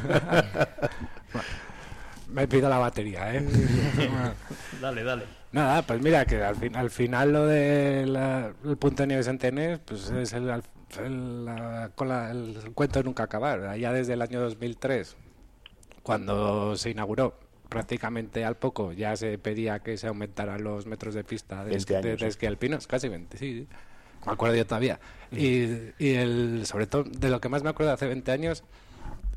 me pido la batería, ¿eh? dale, dale. Nada, pues mira, que al, fin, al final lo del el punto de nieve Centenés, pues es el, el, con el cuento de nunca acabar. Allá desde el año 2003, cuando se inauguró, prácticamente al poco ya se pedía que se aumentaran los metros de pista de, esquí, de, de alpinos, casi 20, sí, me acuerdo yo todavía. Y, y el, sobre todo, de lo que más me acuerdo hace 20 años,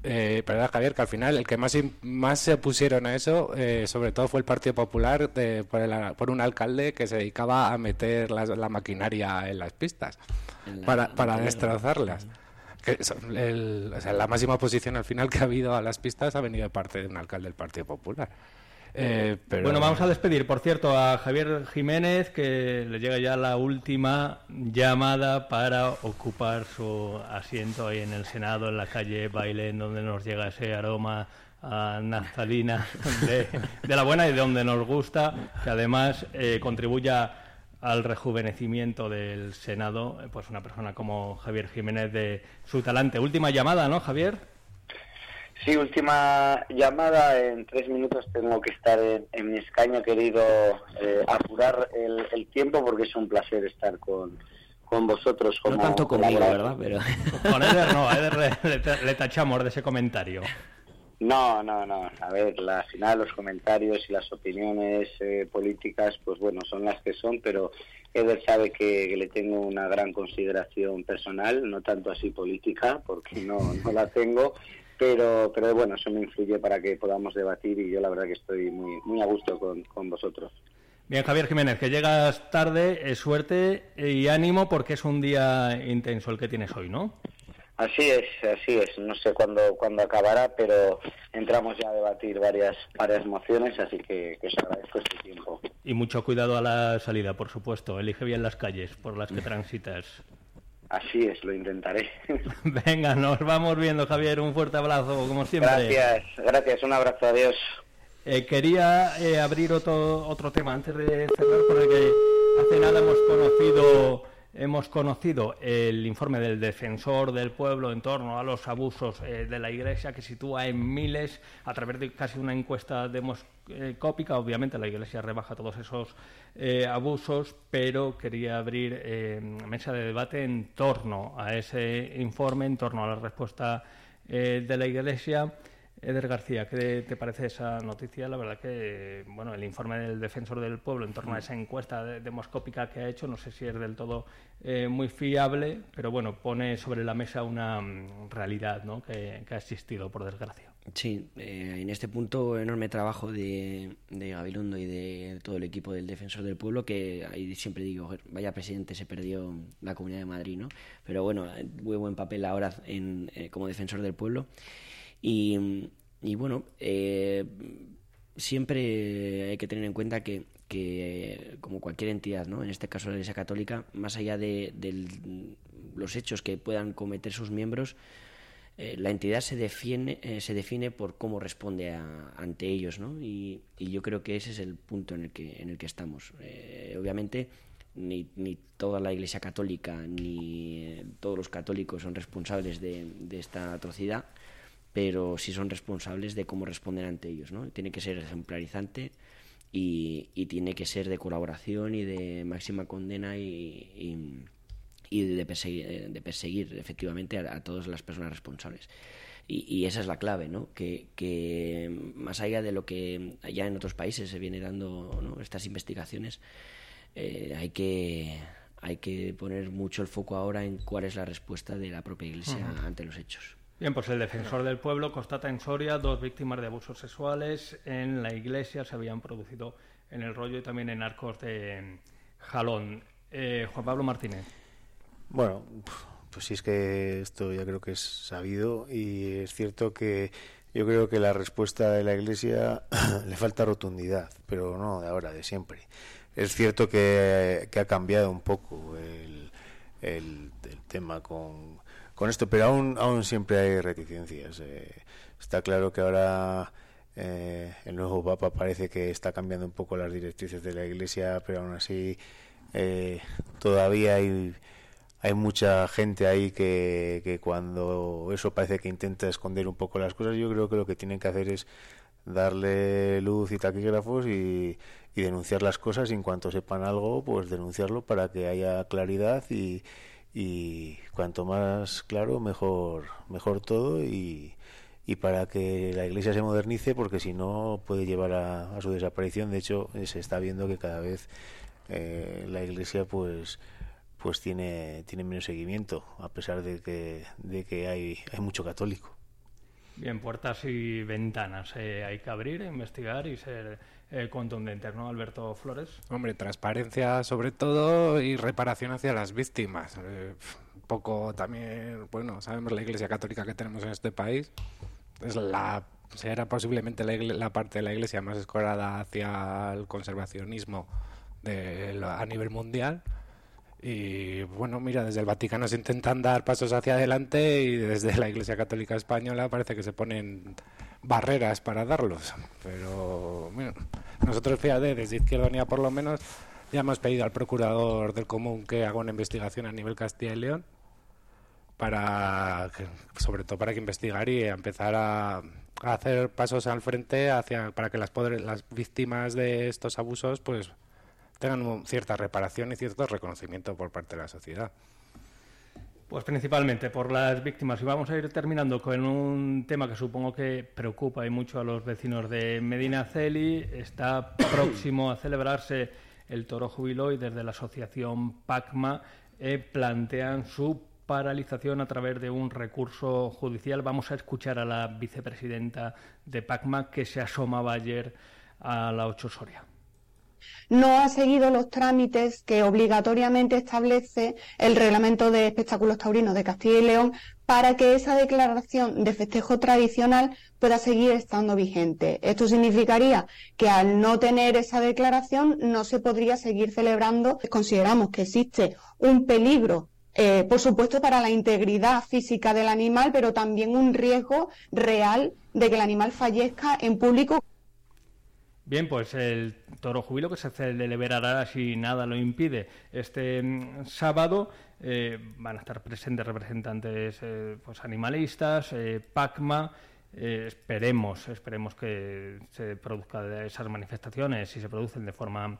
eh, perdón, Javier, que al final el que más, más se opusieron a eso, eh, sobre todo fue el Partido Popular de, por, un alcalde que se dedicaba a meter la, la maquinaria en las pistas para, para destrozarlas. Que el, o sea, la máxima oposición al final que ha habido a las pistas ha venido de parte de un alcalde del Partido Popular. Eh, bueno, vamos a despedir, por cierto, a Javier Jiménez, que le llega ya la última llamada para ocupar su asiento ahí en el Senado, en la calle Bailén, donde nos llega ese aroma a naftalina de, la buena y de donde nos gusta, que además eh, contribuya al rejuvenecimiento del Senado, eh, pues una persona como Javier Jiménez de su talante. Última llamada, ¿no, Javier? Sí, última llamada. En tres minutos tengo que estar en, mi escaño. He querido eh, apurar el, tiempo porque es un placer estar con, con vosotros. Como, no tanto conmigo, ¿verdad? Pero... Con Eder no, a Eder le, tachamos de ese comentario. No, no, no. A ver, al final los comentarios y las opiniones eh, políticas, pues bueno, son las que son, pero Eder sabe que, le tengo una gran consideración personal, no tanto así política, porque no, no la tengo, pero, pero bueno, eso me influye para que podamos debatir y yo la verdad que estoy muy, muy a gusto con, con vosotros. Bien, Javier Jiménez, que llegas tarde, es suerte y ánimo porque es un día intenso el que tienes hoy, ¿no? Así es, así es. No sé cuándo, cuándo acabará, pero entramos ya a debatir varias, varias mociones, así que, que os agradezco este tiempo. Y mucho cuidado a la salida, por supuesto. Elige bien las calles por las que transitas. Así es, lo intentaré. Venga, nos vamos viendo, Javier. Un fuerte abrazo, como siempre. Gracias, gracias. Un abrazo, adiós. Eh, quería eh, abrir otro, otro tema antes de cerrar, porque hace nada hemos conocido hemos conocido el informe del defensor del pueblo en torno a los abusos eh, de la Iglesia que sitúa en miles a través de casi una encuesta demoscópica. Obviamente la Iglesia rebaja todos esos eh, abusos, pero quería abrir eh, mesa de debate en torno a ese informe, en torno a la respuesta de la Iglesia. Eder García, ¿qué te parece esa noticia? La verdad que, bueno, el informe del Defensor del Pueblo en torno a esa encuesta demoscópica que ha hecho, no sé si es del todo eh, muy fiable, pero bueno, pone sobre la mesa una mm, realidad ¿no? que, ha existido, por desgracia. Sí, eh, en este punto enorme trabajo de, de Gabilondo y de todo el equipo del Defensor del Pueblo, que ahí siempre digo, vaya presidente, se perdió la Comunidad de Madrid, ¿no? Pero bueno, muy buen papel ahora en, eh, como Defensor del Pueblo. Y, bueno, eh, siempre hay que tener en cuenta que, como cualquier entidad, ¿no? en este caso la Iglesia Católica, más allá de, los hechos que puedan cometer sus miembros, eh, la entidad se define, eh, se define por cómo responde ante ellos, ¿no? Y, yo creo que ese es el punto en el que, en el que estamos. obviamente, ni, ni, toda la Iglesia Católica ni todos los católicos son responsables de esta atrocidad, pero sí son responsables de cómo responden ante ellos. ¿no? Tiene que ser ejemplarizante y, y tiene que ser de colaboración y de máxima condena y, y, de, perseguir, de perseguir efectivamente a, todas las personas responsables. Y, esa es la clave, ¿no? Que, que, más allá de lo que ya en otros países se viene dando ¿no? estas investigaciones, eh, hay que hay que poner mucho el foco ahora en cuál es la respuesta de la propia Iglesia ante los hechos. Bien, pues el defensor del pueblo constata en Soria dos víctimas de abusos sexuales en la iglesia, se habían producido en el rollo y también en Arcos de Jalón. Eh, Juan Pablo Martínez. Bueno, pues sí es que esto ya creo que es sabido y es cierto que yo creo que la respuesta de la iglesia le falta rotundidad, pero no de ahora, de siempre. Es cierto que, ha cambiado un poco el tema con con esto, pero aún, aún siempre hay reticencias. Eh, está claro que ahora eh, el nuevo Papa parece que está cambiando un poco las directrices de la Iglesia, pero aún así eh, todavía hay, hay mucha gente ahí que, que cuando eso parece que intenta esconder un poco las cosas, yo creo que lo que tienen que hacer es darle luz y taquígrafos y, y denunciar las cosas y en cuanto sepan algo, pues denunciarlo para que haya claridad y, y cuanto más claro, mejor, mejor todo y, para que la iglesia se modernice porque si no puede llevar a, su desaparición. De hecho, se está viendo que cada vez eh, la iglesia pues pues tiene, tiene menos seguimiento, a pesar de que, de que hay, hay mucho católico. Bien, puertas y ventanas eh, hay que abrir, investigar y ser eh, contundentes, ¿no, Alberto Flores? Hombre, transparencia sobre todo y reparación hacia las víctimas. Eh, poco también, bueno, sabemos la Iglesia Católica que tenemos en este país. Es la será posiblemente la, parte de la Iglesia más escorada hacia el conservacionismo a nivel mundial. Y bueno, mira, desde el Vaticano se intentan dar pasos hacia adelante y desde la Iglesia Católica Española parece que se ponen barreras para darlos. Pero bueno, nosotros, fíjate, desde Izquierda Unida por lo menos, ya hemos pedido al procurador del común que haga una investigación a nivel Castilla y León para sobre todo para que investigar y empezar a, hacer pasos al frente hacia para que las las víctimas de estos abusos pues tengan cierta reparación y cierto reconocimiento por parte de la sociedad. Pues principalmente por las víctimas. Y vamos a ir terminando con un tema que supongo que preocupa y mucho a los vecinos de Medinaceli. Está próximo a celebrarse el Toro Jubiló y desde la asociación PACMA eh, plantean su paralización a través de un recurso judicial. Vamos a escuchar a la vicepresidenta de PACMA que se asomaba ayer a la 8 Soria. No ha seguido los trámites que obligatoriamente establece el reglamento de espectáculos taurinos de Castilla y León para que esa declaración de festejo tradicional pueda seguir estando vigente. Esto significaría que al no tener esa declaración no se podría seguir celebrando. Consideramos que existe un peligro eh, por supuesto, para la integridad física del animal, pero también un riesgo real de que el animal fallezca en público. Bien, pues el toro jubilo que se celebrará si nada lo impide este mm, sábado. eh, van a estar presentes representantes eh, pues animalistas, eh, PACMA. esperemos, esperemos que se produzcan esas manifestaciones y se producen de forma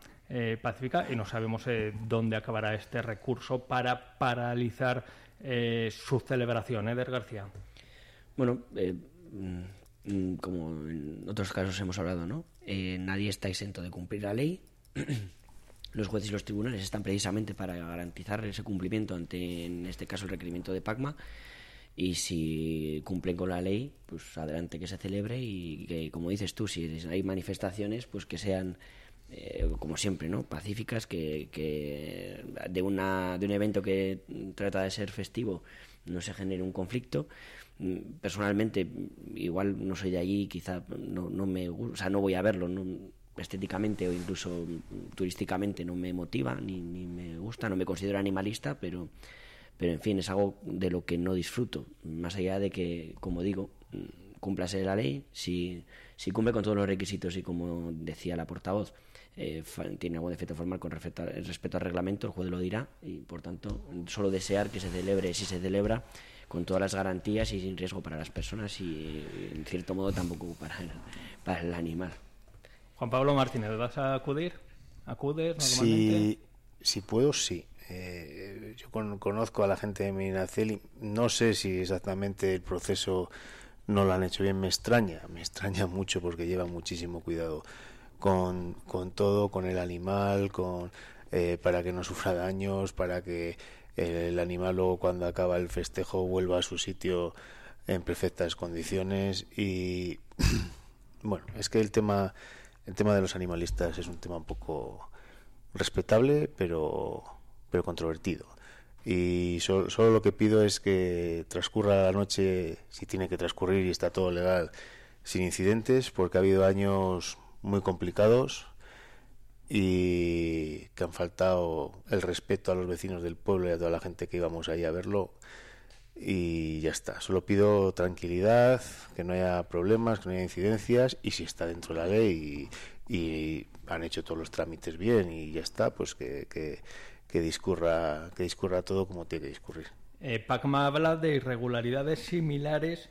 pacífica y no sabemos dónde acabará este recurso para paralizar su celebración. Eder García. Bueno, mm, mm, como en otros casos hemos hablado, ¿no? Eh, nadie está exento de cumplir la ley. Los jueces y los tribunales están precisamente para garantizar ese cumplimiento ante, en este caso, el requerimiento de PACMA. Y si cumplen con la ley, pues adelante que se celebre y que, como dices tú, si hay manifestaciones, pues que sean, eh, como siempre, ¿no? Pacíficas, que, que de, una, de un evento que trata de ser festivo no se genere un conflicto. Personalmente, igual no soy de allí, quizá no, no me o sea, no voy a verlo, no, estéticamente o incluso turísticamente no me motiva ni, ni me gusta, no me considero animalista, pero, pero en fin, es algo de lo que no disfruto, más allá de que, como digo, cúmplase la ley, si, si cumple con todos los requisitos y como decía la portavoz, eh, tiene algún defecto formal con respecto, a- respecto al reglamento, el juez lo dirá y por tanto solo desear que se celebre, si se celebra, con todas las garantías y sin riesgo para las personas y en cierto modo tampoco para el, para el animal. Juan Pablo Martínez, ¿vas a acudir? ¿Acudes Si, normalmente? si puedo, sí. Eh, yo con- conozco a la gente de Medinaceli. No sé si exactamente el proceso no lo han hecho bien. Me extraña, me extraña mucho porque lleva muchísimo cuidado con, con todo, con el animal, con eh, para que no sufra daños, para que el animal luego cuando acaba el festejo vuelva a su sitio en perfectas condiciones y bueno, es que el tema el tema de los animalistas es un tema un poco respetable, pero, pero controvertido. Y so- solo lo que pido es que transcurra la noche, si tiene que transcurrir y está todo legal, sin incidentes, porque ha habido años muy complicados y que han faltado el respeto a los vecinos del pueblo y a toda la gente que íbamos ahí a verlo. Y ya está. Solo pido tranquilidad, que no haya problemas, que no haya incidencias y si está dentro de la ley y, han hecho todos los trámites bien y ya está, pues que, que, que discurra que discurra todo como tiene que discurrir. Eh, PACMA habla de irregularidades similares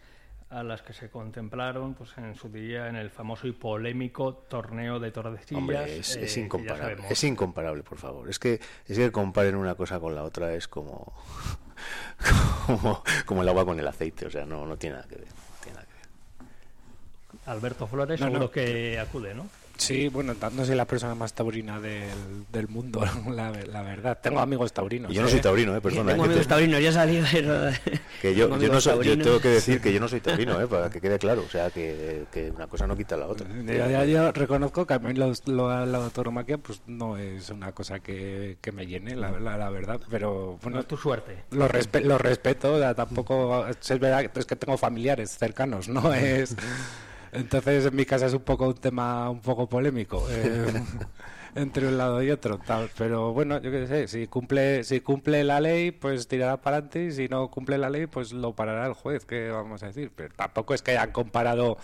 a las que se contemplaron pues en su día en el famoso y polémico torneo de Tordesillas. Hombre, es, eh, es incomparable. Es incomparable, por favor. Es que, es que comparen una cosa con la otra es como, como, como el agua con el aceite. O sea, no, no tiene nada que ver. no tiene nada que ver. Alberto Flores No, seguro no. que acude, ¿no? Sí, bueno, no soy la persona más taurina del, del mundo, la, la verdad. Tengo amigos taurinos. Y yo no soy taurino, eh, perdona. Tengo eh, que amigos te- taurinos, ya salí, pero... Que yo, yo, no soy- yo tengo que decir que yo no soy taurino, eh, para que quede claro. O sea, que, que una cosa no quita la otra. Yo, yo- yo reconozco que a mí los- lo- la tauromaquia pues no es una cosa que, que me llene, la, la- la verdad, pero bueno, No es tu suerte. Lo, respe- lo respeto, o sea, tampoco es verdad que es que tengo familiares cercanos, no es entonces en mi casa es un poco un tema un poco polémico eh, entre un lado y otro, tal, pero bueno, yo qué sé, si cumple si cumple la ley, pues tirará para adelante y si no cumple la ley, pues lo parará el juez, ¿qué vamos a decir? Pero tampoco es que hayan comparado